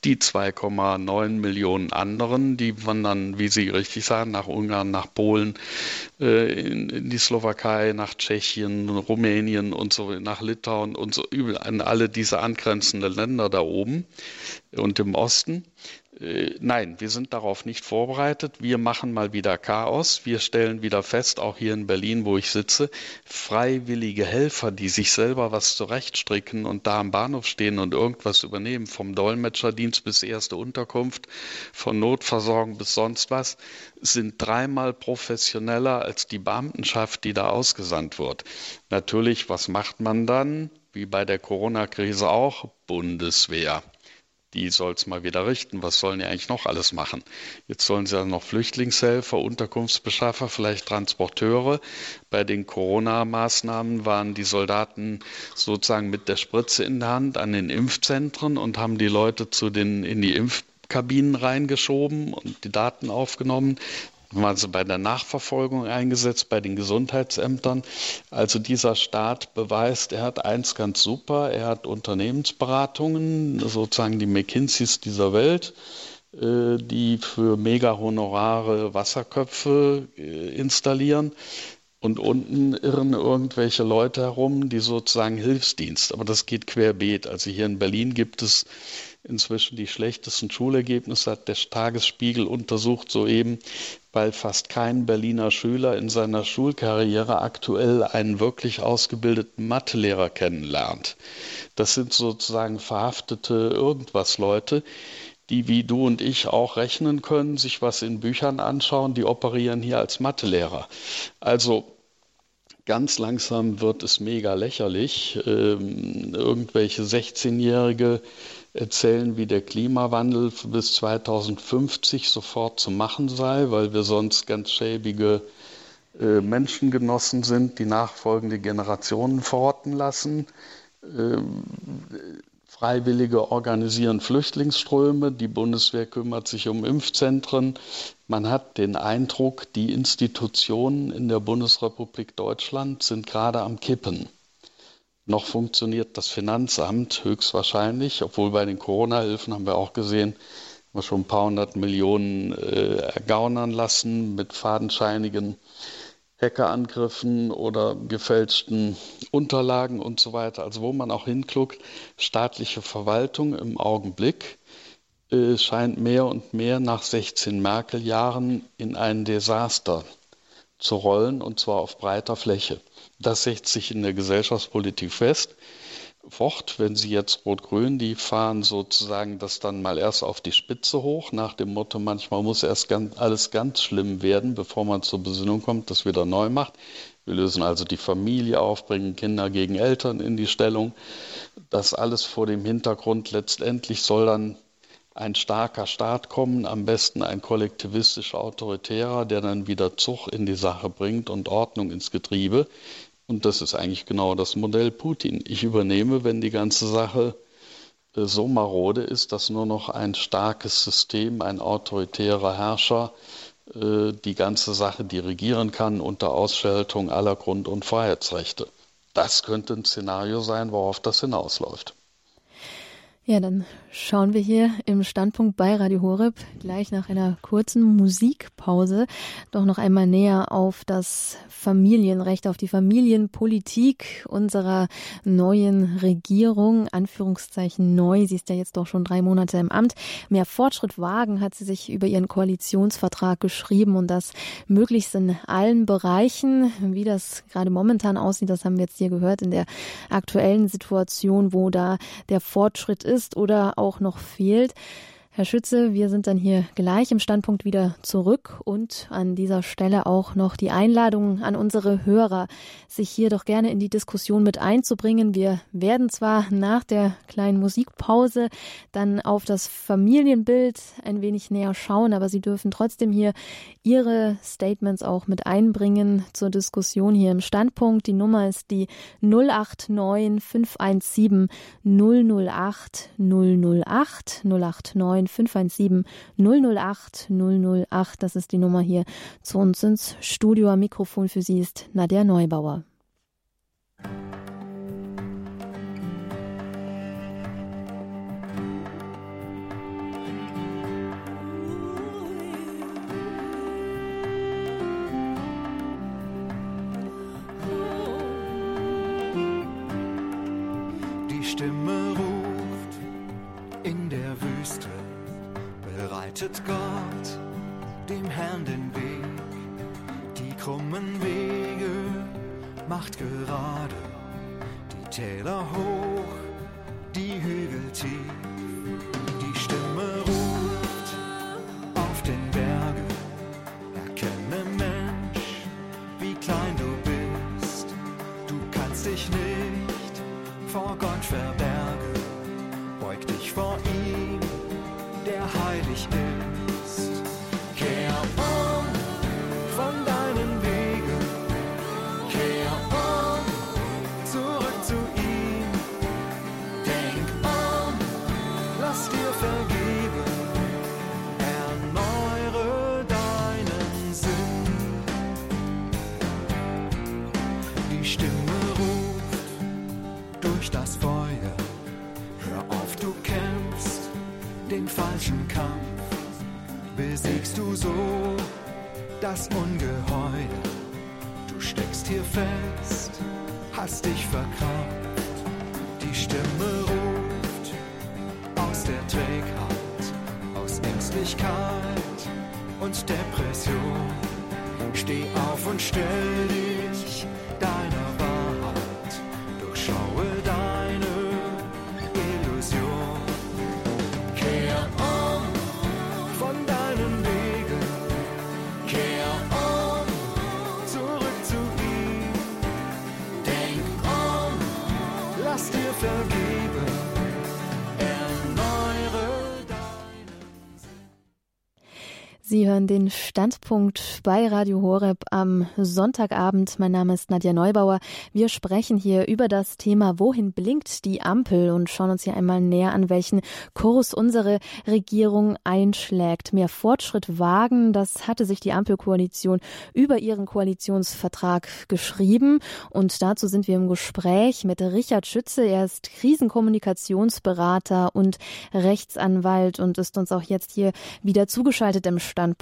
Die 2,9 Millionen anderen, die wandern, wie Sie richtig sagen, nach Ungarn, nach Polen, äh, in, die Slowakei, nach Tschechien, Rumänien und so, nach Litauen und so, an alle diese angrenzenden Länder da oben und im Osten. Äh, nein, wir sind darauf nicht vorbereitet. Wir machen mal wieder Chaos. Wir stellen wieder fest, auch hier in Berlin, wo ich sitze, freiwillige Helfer, die sich selber was zurechtstricken und da am Bahnhof stehen und irgendwas übernehmen, vom Dolmetscherdienst bis erste Unterkunft, von Notversorgung bis sonst was, sind dreimal professioneller als die Beamtenschaft, die da ausgesandt wird. Natürlich, was macht man dann? Wie bei der Corona-Krise auch, Bundeswehr die soll es mal wieder richten. Was sollen die eigentlich noch alles machen? Jetzt sollen sie ja noch Flüchtlingshelfer, Unterkunftsbeschaffer, vielleicht Transporteure. Bei den Corona-Maßnahmen waren die Soldaten sozusagen mit der Spritze in der Hand an den Impfzentren und haben die Leute zu den, in die Impfkabinen reingeschoben und die Daten aufgenommen waren sie bei der Nachverfolgung eingesetzt, bei den Gesundheitsämtern. Also dieser Staat beweist, er hat eins ganz super, er hat Unternehmensberatungen, sozusagen die McKinseys dieser Welt, äh, die für Mega-Honorare Wasserköpfe äh, installieren. Und unten irren irgendwelche Leute herum, die sozusagen Hilfsdienst. Aber das geht querbeet. Also hier in Berlin gibt es inzwischen die schlechtesten Schulergebnisse, hat der Tagesspiegel untersucht soeben, weil fast kein Berliner Schüler in seiner Schulkarriere aktuell einen wirklich ausgebildeten Mathelehrer kennenlernt. Das sind sozusagen verhaftete irgendwas Leute, die wie du und ich auch rechnen können, sich was in Büchern anschauen, die operieren hier als Mathelehrer. Also ganz langsam wird es mega lächerlich. Ähm, irgendwelche 16-Jährige erzählen, wie der Klimawandel bis 2050 sofort zu machen sei, weil wir sonst ganz schäbige äh, Menschengenossen sind, die nachfolgende Generationen verrotten lassen. Ähm, Freiwillige organisieren Flüchtlingsströme, die Bundeswehr kümmert sich um Impfzentren. Man hat den Eindruck, die Institutionen in der Bundesrepublik Deutschland sind gerade am Kippen. Noch funktioniert das Finanzamt höchstwahrscheinlich, obwohl bei den Corona-Hilfen haben wir auch gesehen, wir schon ein paar hundert Millionen äh, ergaunern lassen mit fadenscheinigen Hackerangriffen oder gefälschten Unterlagen und so weiter. Also wo man auch hinkluckt, staatliche Verwaltung im Augenblick äh, scheint mehr und mehr nach 16 Merkel-Jahren in ein Desaster zu rollen und zwar auf breiter Fläche. Das setzt sich in der Gesellschaftspolitik fest. Fort, wenn Sie jetzt Rot-Grün, die fahren sozusagen das dann mal erst auf die Spitze hoch, nach dem Motto, manchmal muss erst ganz, alles ganz schlimm werden, bevor man zur Besinnung kommt, das wieder neu macht. Wir lösen also die Familie auf, bringen Kinder gegen Eltern in die Stellung. Das alles vor dem Hintergrund, letztendlich soll dann ein starker Staat kommen, am besten ein kollektivistisch autoritärer, der dann wieder Zug in die Sache bringt und Ordnung ins Getriebe. Und das ist eigentlich genau das Modell Putin. Ich übernehme, wenn die ganze Sache äh, so marode ist, dass nur noch ein starkes System, ein autoritärer Herrscher äh, die ganze Sache dirigieren kann unter Ausschaltung aller Grund- und Freiheitsrechte. Das könnte ein Szenario sein, worauf das hinausläuft.
Ja, dann schauen wir hier im Standpunkt bei Radio Horeb gleich nach einer kurzen Musikpause doch noch einmal näher auf das Familienrecht, auf die Familienpolitik unserer neuen Regierung. Anführungszeichen neu. Sie ist ja jetzt doch schon drei Monate im Amt. Mehr Fortschritt wagen hat sie sich über ihren Koalitionsvertrag geschrieben und das möglichst in allen Bereichen. Wie das gerade momentan aussieht, das haben wir jetzt hier gehört in der aktuellen Situation, wo da der Fortschritt ist oder auch noch fehlt. Herr Schütze, wir sind dann hier gleich im Standpunkt wieder zurück und an dieser Stelle auch noch die Einladung an unsere Hörer, sich hier doch gerne in die Diskussion mit einzubringen. Wir werden zwar nach der kleinen Musikpause dann auf das Familienbild ein wenig näher schauen, aber Sie dürfen trotzdem hier Ihre Statements auch mit einbringen zur Diskussion hier im Standpunkt. Die Nummer ist die 089 517 008 008 089 517 008 008. Das ist die Nummer hier zu uns ins Studio. Am Mikrofon für Sie ist Nadja Neubauer.
Bereitet Gott dem Herrn den Weg, die krummen Wege macht gerade, die Täler hoch, die Hügel tief, die Stimme ruft auf den Bergen, erkenne Mensch, wie klein du bist, du kannst dich nicht vor Gott verbergen, beug dich vor ihm, der heilig ist. Kehr um von deinen Wegen, kehr um zurück zu ihm. Denk um, lass dir vergeben, so das Ungeheuer. Du steckst hier fest, hast dich verkrampft. Die Stimme ruft aus der Trägheit, aus Ängstlichkeit und Depression. Steh auf und stell dich
hören den Standpunkt bei Radio Horeb am Sonntagabend. Mein Name ist Nadja Neubauer. Wir sprechen hier über das Thema, wohin blinkt die Ampel und schauen uns hier einmal näher an, welchen Kurs unsere Regierung einschlägt. Mehr Fortschritt wagen, das hatte sich die Ampelkoalition über ihren Koalitionsvertrag geschrieben. Und dazu sind wir im Gespräch mit Richard Schütze. Er ist Krisenkommunikationsberater und Rechtsanwalt und ist uns auch jetzt hier wieder zugeschaltet im Standpunkt.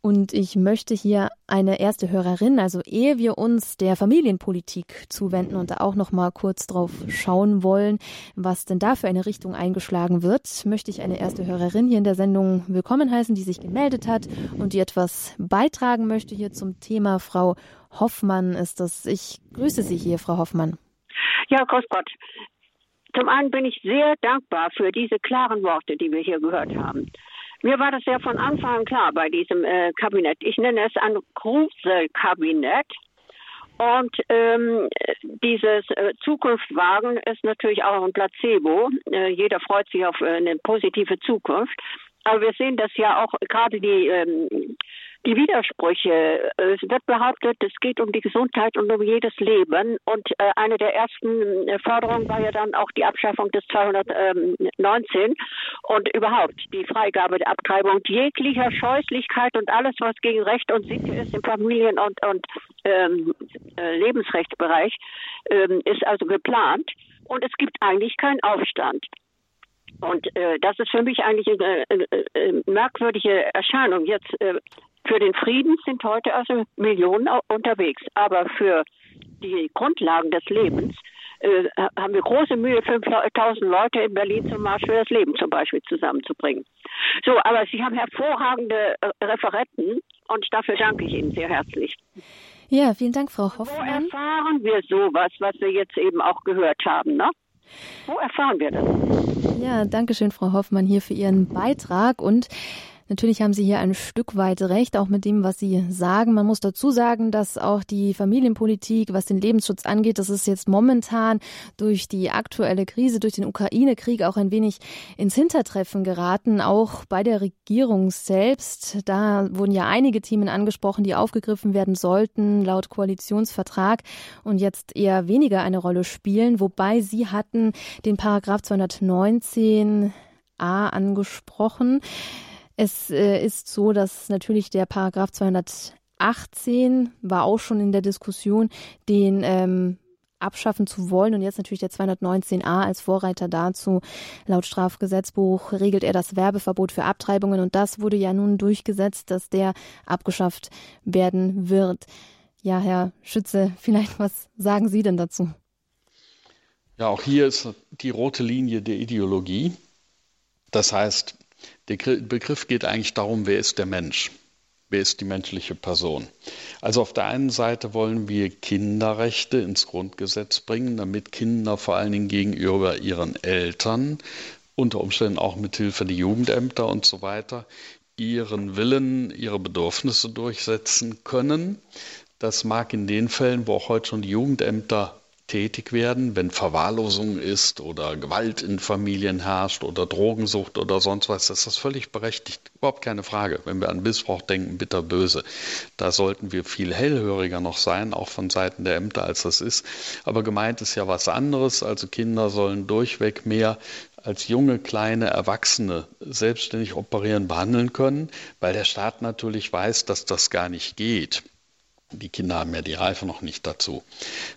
Und ich möchte hier eine erste Hörerin, also ehe wir uns der Familienpolitik zuwenden und da auch noch mal kurz drauf schauen wollen, was denn da für eine Richtung eingeschlagen wird, möchte ich eine erste Hörerin hier in der Sendung willkommen heißen, die sich gemeldet hat und die etwas beitragen möchte hier zum Thema. Frau Hoffmann ist das. Ich grüße Sie hier, Frau Hoffmann.
Ja, grüß Gott. Zum einen bin ich sehr dankbar für diese klaren Worte, die wir hier gehört haben. Mir war das ja von Anfang an klar bei diesem äh, Kabinett. Ich nenne es ein Gruselkabinett. Und ähm, dieses äh, Zukunftwagen ist natürlich auch ein Placebo. Äh, jeder freut sich auf äh, eine positive Zukunft. Aber wir sehen das ja auch gerade die ähm, die Widersprüche. Es wird behauptet, es geht um die Gesundheit und um jedes Leben. Und äh, eine der ersten äh, Forderungen war ja dann auch die Abschaffung des 219 und überhaupt die Freigabe der Abtreibung jeglicher Scheußlichkeit und alles, was gegen Recht und Sitte ist im Familien- und, und ähm, äh, Lebensrechtsbereich, ähm, ist also geplant. Und es gibt eigentlich keinen Aufstand. Und äh, das ist für mich eigentlich eine, eine, eine merkwürdige Erscheinung. Jetzt äh, für den Frieden sind heute also Millionen unterwegs, aber für die Grundlagen des Lebens äh, haben wir große Mühe, 5000 Leute in Berlin zum Marsch für das Leben zum Beispiel zusammenzubringen. So, aber Sie haben hervorragende äh, Referenten und dafür danke ich Ihnen sehr herzlich.
Ja, vielen Dank, Frau Hoffmann.
Wo erfahren wir sowas, was wir jetzt eben auch gehört haben, ne? Wo erfahren wir das?
Ja, danke schön, Frau Hoffmann, hier für Ihren Beitrag und Natürlich haben Sie hier ein Stück weit recht, auch mit dem, was Sie sagen. Man muss dazu sagen, dass auch die Familienpolitik, was den Lebensschutz angeht, das ist jetzt momentan durch die aktuelle Krise, durch den Ukraine-Krieg auch ein wenig ins Hintertreffen geraten, auch bei der Regierung selbst. Da wurden ja einige Themen angesprochen, die aufgegriffen werden sollten, laut Koalitionsvertrag und jetzt eher weniger eine Rolle spielen, wobei Sie hatten den Paragraph 219a angesprochen. Es äh, ist so, dass natürlich der Paragraph 218 war auch schon in der Diskussion, den ähm, abschaffen zu wollen. Und jetzt natürlich der 219a als Vorreiter dazu. Laut Strafgesetzbuch regelt er das Werbeverbot für Abtreibungen. Und das wurde ja nun durchgesetzt, dass der abgeschafft werden wird. Ja, Herr Schütze, vielleicht was sagen Sie denn dazu?
Ja, auch hier ist die rote Linie der Ideologie. Das heißt, Der Begriff geht eigentlich darum, wer ist der Mensch? Wer ist die menschliche Person? Also auf der einen Seite wollen wir Kinderrechte ins Grundgesetz bringen, damit Kinder vor allen Dingen gegenüber ihren Eltern, unter Umständen auch mit Hilfe der Jugendämter und so weiter, ihren Willen, ihre Bedürfnisse durchsetzen können. Das mag in den Fällen, wo auch heute schon die Jugendämter tätig werden, wenn Verwahrlosung ist oder Gewalt in Familien herrscht oder Drogensucht oder sonst was, ist das völlig berechtigt. Überhaupt keine Frage. Wenn wir an Missbrauch denken, bitterböse. Da sollten wir viel hellhöriger noch sein, auch von Seiten der Ämter, als das ist. Aber gemeint ist ja was anderes. Also Kinder sollen durchweg mehr als junge, kleine Erwachsene selbstständig operieren, behandeln können, weil der Staat natürlich weiß, dass das gar nicht geht die Kinder haben ja die Reife noch nicht dazu,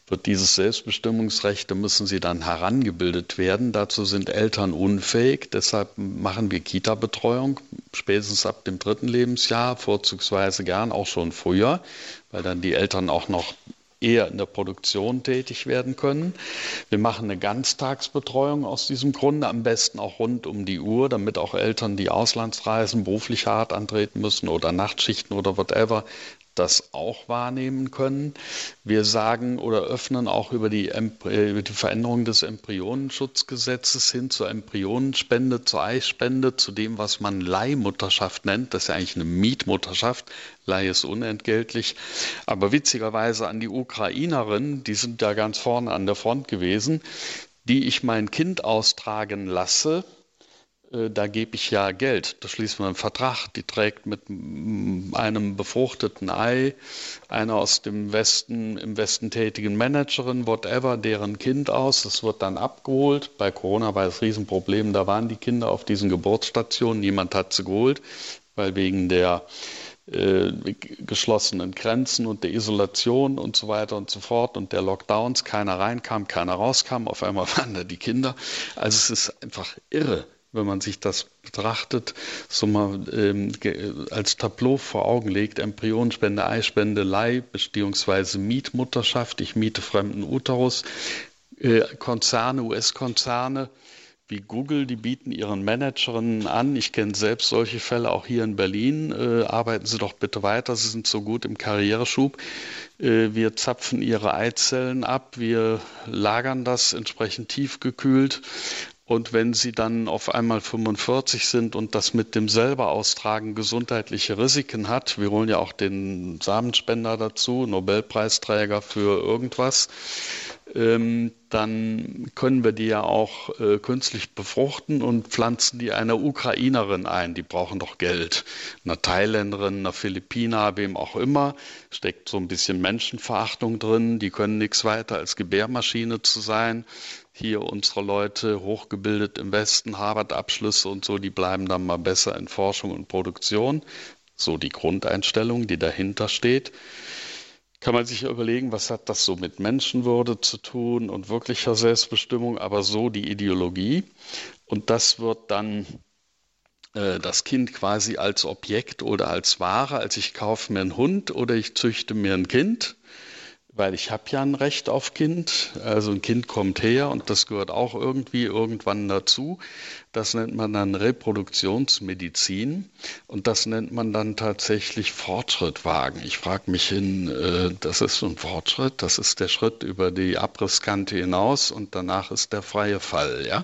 wird dieses Selbstbestimmungsrecht, da müssen sie dann herangebildet werden. Dazu sind Eltern unfähig. Deshalb machen wir Kita-Betreuung spätestens ab dem dritten Lebensjahr, vorzugsweise gern auch schon früher, weil dann die Eltern auch noch eher in der Produktion tätig werden können. Wir machen eine Ganztagsbetreuung aus diesem Grunde, am besten auch rund um die Uhr, damit auch Eltern, die Auslandsreisen beruflich hart antreten müssen oder Nachtschichten oder whatever, das auch wahrnehmen können. Wir sagen oder öffnen auch über die, über die Veränderung des Embryonenschutzgesetzes hin zur Embryonenspende, zur Eispende, zu dem, was man Leihmutterschaft nennt. Das ist ja eigentlich eine Mietmutterschaft. Leih ist unentgeltlich. Aber witzigerweise an die Ukrainerinnen, die sind da ganz vorne an der Front gewesen, die ich mein Kind austragen lasse, äh, da gebe ich ja Geld. Da schließen wir einen Vertrag. Die trägt mit einem befruchteten Ei eine aus dem Westen, im Westen tätigen Managerin, whatever, deren Kind aus. Das wird dann abgeholt. Bei Corona war das Riesenproblem. Da waren die Kinder auf diesen Geburtsstationen. Niemand hat sie geholt, weil wegen der äh, geschlossenen Grenzen und der Isolation und so weiter und so fort und der Lockdowns keiner reinkam, keiner rauskam. Auf einmal waren da die Kinder. Also es ist einfach irre wenn man sich das betrachtet, so mal ähm, als Tableau vor Augen legt, Embryonenspende, Eispende, Leih beziehungsweise Mietmutterschaft, ich miete fremden Uterus, äh, Konzerne, US-Konzerne wie Google, die bieten ihren Managerinnen an, ich kenne selbst solche Fälle auch hier in Berlin, äh, arbeiten Sie doch bitte weiter, Sie sind so gut im Karriereschub. Äh, wir zapfen Ihre Eizellen ab, wir lagern das entsprechend tiefgekühlt und wenn sie dann auf einmal 45 sind und das mit dem selber austragen gesundheitliche Risiken hat, wir holen ja auch den Samenspender dazu, Nobelpreisträger für irgendwas, ähm, dann können wir die ja auch äh, künstlich befruchten und pflanzen die einer Ukrainerin ein. Die brauchen doch Geld. Einer Thailänderin, einer Philippiner, wem auch immer, steckt so ein bisschen Menschenverachtung drin. Die können nichts weiter als Gebärmaschine zu sein hier unsere Leute hochgebildet im Westen, Harvard-Abschlüsse und so, die bleiben dann mal besser in Forschung und Produktion. So die Grundeinstellung, die dahinter steht. Kann man sich überlegen, was hat das so mit Menschenwürde zu tun und wirklicher Selbstbestimmung, aber so die Ideologie. Und das wird dann äh, das Kind quasi als Objekt oder als Ware, als ich kaufe mir einen Hund oder ich züchte mir ein Kind weil ich habe ja ein Recht auf Kind. Also ein Kind kommt her und das gehört auch irgendwie irgendwann dazu. Das nennt man dann Reproduktionsmedizin und das nennt man dann tatsächlich Fortschrittwagen. Ich frage mich hin, äh, das ist ein Fortschritt, das ist der Schritt über die Abrisskante hinaus und danach ist der freie Fall, ja.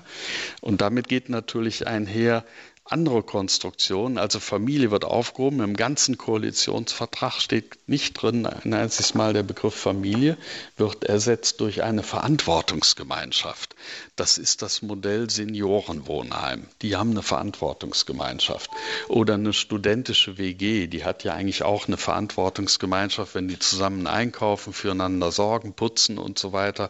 Und damit geht natürlich einher andere Konstruktion, also Familie wird aufgehoben. Im ganzen Koalitionsvertrag steht nicht drin ein einziges Mal der Begriff Familie, wird ersetzt durch eine Verantwortungsgemeinschaft. Das ist das Modell Seniorenwohnheim. Die haben eine Verantwortungsgemeinschaft. Oder eine studentische WG, die hat ja eigentlich auch eine Verantwortungsgemeinschaft, wenn die zusammen einkaufen, füreinander sorgen, putzen und so weiter.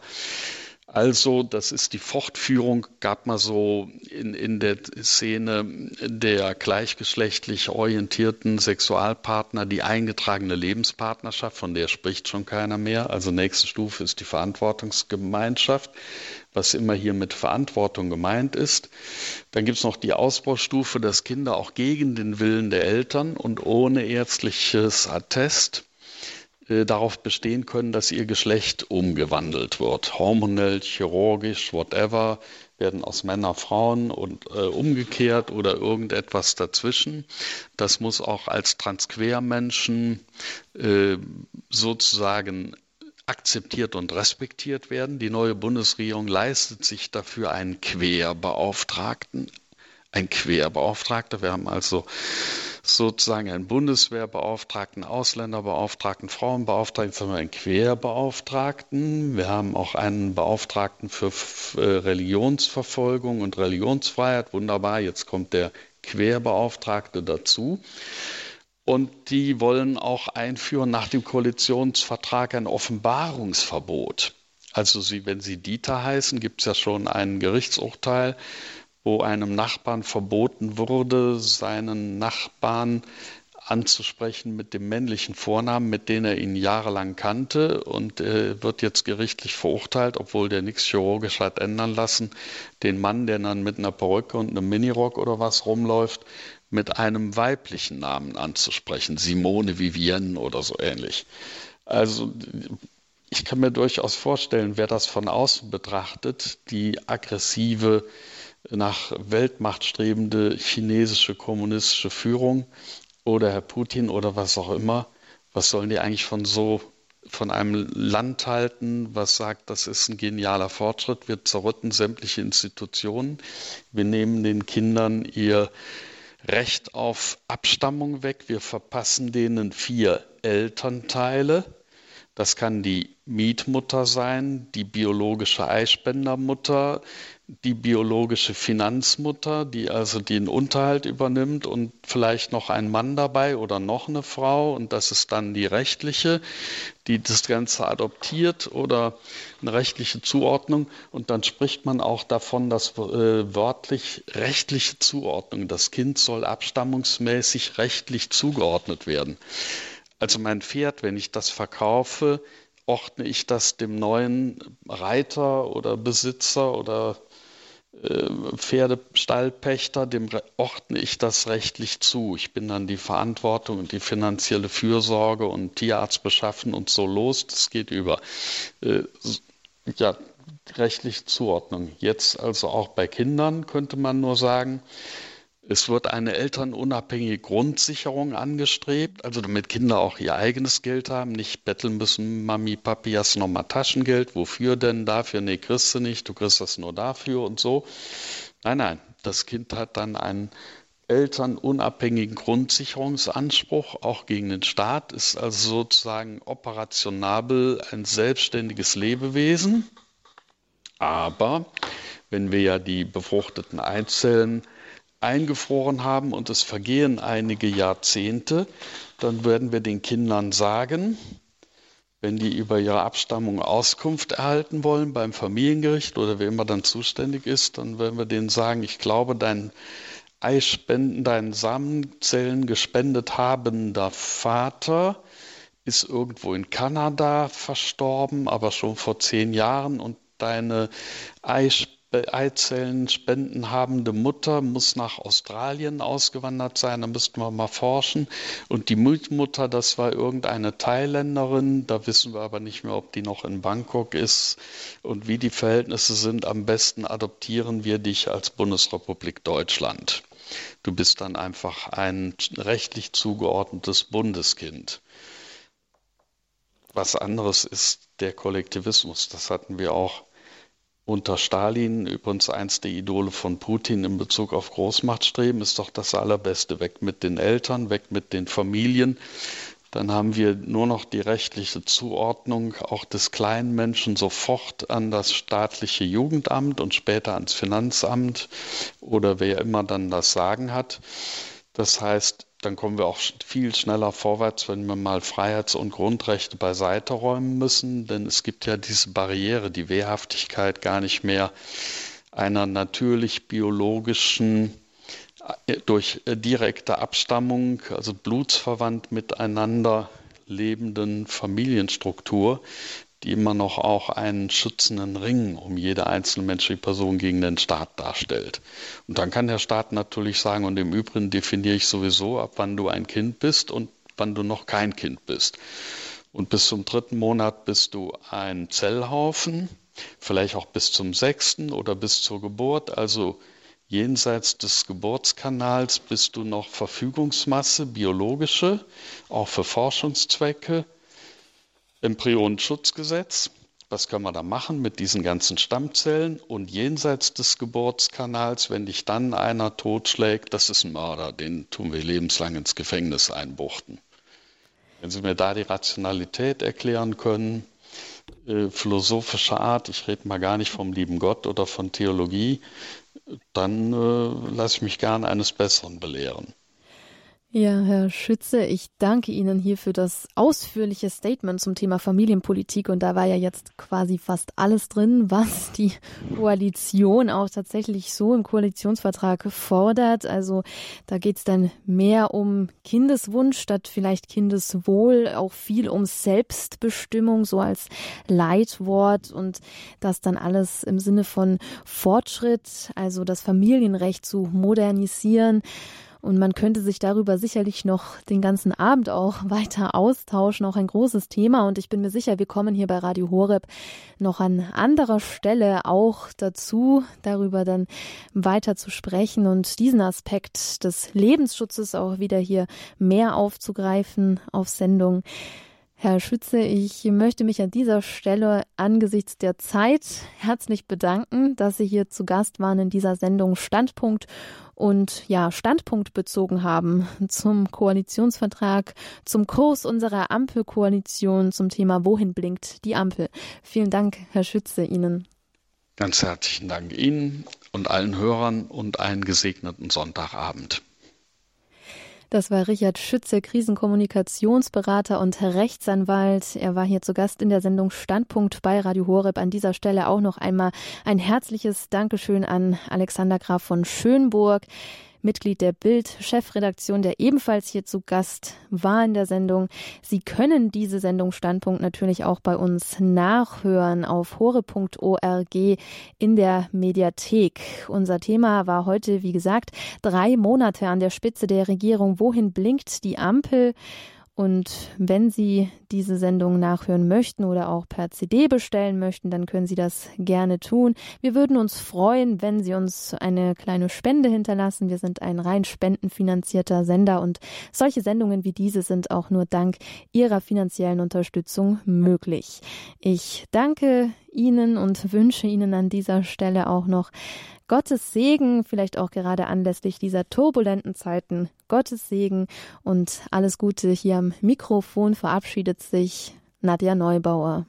Also, das ist die Fortführung, gab mal so in, in der Szene der gleichgeschlechtlich orientierten Sexualpartner die eingetragene Lebenspartnerschaft, von der spricht schon keiner mehr. Also nächste Stufe ist die Verantwortungsgemeinschaft, was immer hier mit Verantwortung gemeint ist. Dann gibt es noch die Ausbaustufe, dass Kinder auch gegen den Willen der Eltern und ohne ärztliches Attest darauf bestehen können, dass ihr Geschlecht umgewandelt wird. Hormonell, chirurgisch, whatever, werden aus Männer Frauen und äh, umgekehrt oder irgendetwas dazwischen. Das muss auch als Transquermenschen äh, sozusagen akzeptiert und respektiert werden. Die neue Bundesregierung leistet sich dafür einen Querbeauftragten. Ein Querbeauftragter. Wir haben also sozusagen einen Bundeswehrbeauftragten, Ausländerbeauftragten, Frauenbeauftragten, jetzt haben wir einen Querbeauftragten. Wir haben auch einen Beauftragten für äh, Religionsverfolgung und Religionsfreiheit. Wunderbar, jetzt kommt der Querbeauftragte dazu. Und die wollen auch einführen nach dem Koalitionsvertrag ein Offenbarungsverbot. Also sie, wenn sie Dieter heißen, gibt es ja schon ein Gerichtsurteil, wo einem Nachbarn verboten wurde, seinen Nachbarn anzusprechen mit dem männlichen Vornamen, mit dem er ihn jahrelang kannte. Und äh, wird jetzt gerichtlich verurteilt, obwohl der nichts chirurgisch hat ändern lassen, den Mann, der dann mit einer Perücke und einem Minirock oder was rumläuft, mit einem weiblichen Namen anzusprechen, Simone Vivienne oder so ähnlich. Also ich kann mir durchaus vorstellen, wer das von außen betrachtet, die aggressive, nach Weltmacht strebende chinesische kommunistische Führung oder Herr Putin oder was auch immer, was sollen die eigentlich von so von einem Land halten, was sagt, das ist ein genialer Fortschritt, wir zerrütten sämtliche Institutionen, wir nehmen den Kindern ihr Recht auf Abstammung weg. Wir verpassen denen vier Elternteile. Das kann die Mietmutter sein, die biologische Eispendermutter, die biologische Finanzmutter, die also den Unterhalt übernimmt und vielleicht noch ein Mann dabei oder noch eine Frau. Und das ist dann die rechtliche, die das Ganze adoptiert oder eine rechtliche Zuordnung. Und dann spricht man auch davon, dass äh, wörtlich rechtliche Zuordnung, das Kind soll abstammungsmäßig rechtlich zugeordnet werden. Also mein Pferd, wenn ich das verkaufe, ordne ich das dem neuen Reiter oder Besitzer oder äh, Pferdestallpächter, dem ordne ich das rechtlich zu. Ich bin dann die Verantwortung und die finanzielle Fürsorge und Tierarzt beschaffen und so los. Das geht über. Äh, ja, rechtliche Zuordnung. Jetzt also auch bei Kindern könnte man nur sagen, es wird eine elternunabhängige Grundsicherung angestrebt, also damit Kinder auch ihr eigenes Geld haben, nicht betteln müssen, Mami, Papi, hast du nochmal Taschengeld? Wofür denn? Dafür? Nee, kriegst du nicht, du kriegst das nur dafür und so. Nein, nein, das Kind hat dann einen elternunabhängigen Grundsicherungsanspruch, auch gegen den Staat, ist also sozusagen operationabel ein selbstständiges Lebewesen. Aber wenn wir ja die befruchteten Eizellen eingefroren haben und es vergehen einige Jahrzehnte, dann werden wir den Kindern sagen, wenn die über ihre Abstammung Auskunft erhalten wollen beim Familiengericht oder wer immer dann zuständig ist, dann werden wir denen sagen, ich glaube, dein Eispenden, dein Samenzellen gespendet habender Vater ist irgendwo in Kanada verstorben, aber schon vor zehn Jahren und deine Eispenden Eizellen spendenhabende Mutter muss nach Australien ausgewandert sein, da müssten wir mal forschen. Und die Mutter, das war irgendeine Thailänderin, da wissen wir aber nicht mehr, ob die noch in Bangkok ist und wie die Verhältnisse sind. Am besten adoptieren wir dich als Bundesrepublik Deutschland. Du bist dann einfach ein rechtlich zugeordnetes Bundeskind. Was anderes ist der Kollektivismus. Das hatten wir auch unter Stalin, übrigens eins der Idole von Putin in Bezug auf Großmachtstreben, ist doch das Allerbeste. Weg mit den Eltern, weg mit den Familien. Dann haben wir nur noch die rechtliche Zuordnung auch des kleinen Menschen sofort an das staatliche Jugendamt und später ans Finanzamt oder wer immer dann das Sagen hat. Das heißt, dann kommen wir auch viel schneller vorwärts, wenn wir mal Freiheits- und Grundrechte beiseite räumen müssen. Denn es gibt ja diese Barriere, die Wehrhaftigkeit gar nicht mehr einer natürlich biologischen, äh, durch äh, direkte Abstammung, also blutsverwandt miteinander lebenden Familienstruktur, die immer noch auch einen schützenden Ring um jede einzelne menschliche Person gegen den Staat darstellt. Und dann kann der Staat natürlich sagen, und im Übrigen definiere ich sowieso ab, wann du ein Kind bist und wann du noch kein Kind bist. Und bis zum dritten Monat bist du ein Zellhaufen, vielleicht auch bis zum sechsten oder bis zur Geburt. Also jenseits des Geburtskanals bist du noch Verfügungsmasse, biologische, auch für Forschungszwecke. Embryonenschutzgesetz. Was kann man da machen mit diesen ganzen Stammzellen? Und jenseits des Geburtskanals, wenn dich dann einer totschlägt, das ist ein Mörder, den tun wir lebenslang ins Gefängnis einbuchten. Wenn Sie mir da die Rationalität erklären können, äh, philosophischer Art, ich rede mal gar nicht vom lieben Gott oder von Theologie, dann äh, lasse ich mich gern eines Besseren belehren.
Ja, Herr Schütze, ich danke Ihnen hier für das ausführliche Statement zum Thema Familienpolitik. Und da war ja jetzt quasi fast alles drin, was die Koalition auch tatsächlich so im Koalitionsvertrag fordert. Also da geht es dann mehr um Kindeswunsch statt vielleicht Kindeswohl, auch viel um Selbstbestimmung, so als Leitwort und das dann alles im Sinne von Fortschritt, also das Familienrecht zu modernisieren. Und man könnte sich darüber sicherlich noch den ganzen Abend auch weiter austauschen, auch ein großes Thema. Und ich bin mir sicher, wir kommen hier bei Radio Horeb noch an anderer Stelle auch dazu, darüber dann weiter zu sprechen und diesen Aspekt des Lebensschutzes auch wieder hier mehr aufzugreifen auf Sendung. Herr Schütze, ich möchte mich an dieser Stelle angesichts der Zeit herzlich bedanken, dass Sie hier zu Gast waren in dieser Sendung Standpunkt und ja, Standpunkt bezogen haben zum Koalitionsvertrag, zum Kurs unserer Ampelkoalition zum Thema Wohin blinkt die Ampel. Vielen Dank, Herr Schütze, Ihnen.
Ganz herzlichen Dank Ihnen und allen Hörern und einen gesegneten Sonntagabend.
Das war Richard Schütze, Krisenkommunikationsberater und Rechtsanwalt. Er war hier zu Gast in der Sendung Standpunkt bei Radio Horeb. An dieser Stelle auch noch einmal ein herzliches Dankeschön an Alexander Graf von Schönburg. Mitglied der Bild-Chefredaktion, der ebenfalls hier zu Gast war in der Sendung. Sie können diese Sendung Standpunkt natürlich auch bei uns nachhören auf hore.org in der Mediathek. Unser Thema war heute, wie gesagt, drei Monate an der Spitze der Regierung. Wohin blinkt die Ampel? Und wenn Sie diese Sendung nachhören möchten oder auch per CD bestellen möchten, dann können Sie das gerne tun. Wir würden uns freuen, wenn Sie uns eine kleine Spende hinterlassen. Wir sind ein rein spendenfinanzierter Sender und solche Sendungen wie diese sind auch nur dank Ihrer finanziellen Unterstützung möglich. Ich danke Ihnen und wünsche Ihnen an dieser Stelle auch noch Gottes Segen, vielleicht auch gerade anlässlich dieser turbulenten Zeiten. Gottes Segen und alles Gute hier am Mikrofon verabschiedet sich Nadja Neubauer.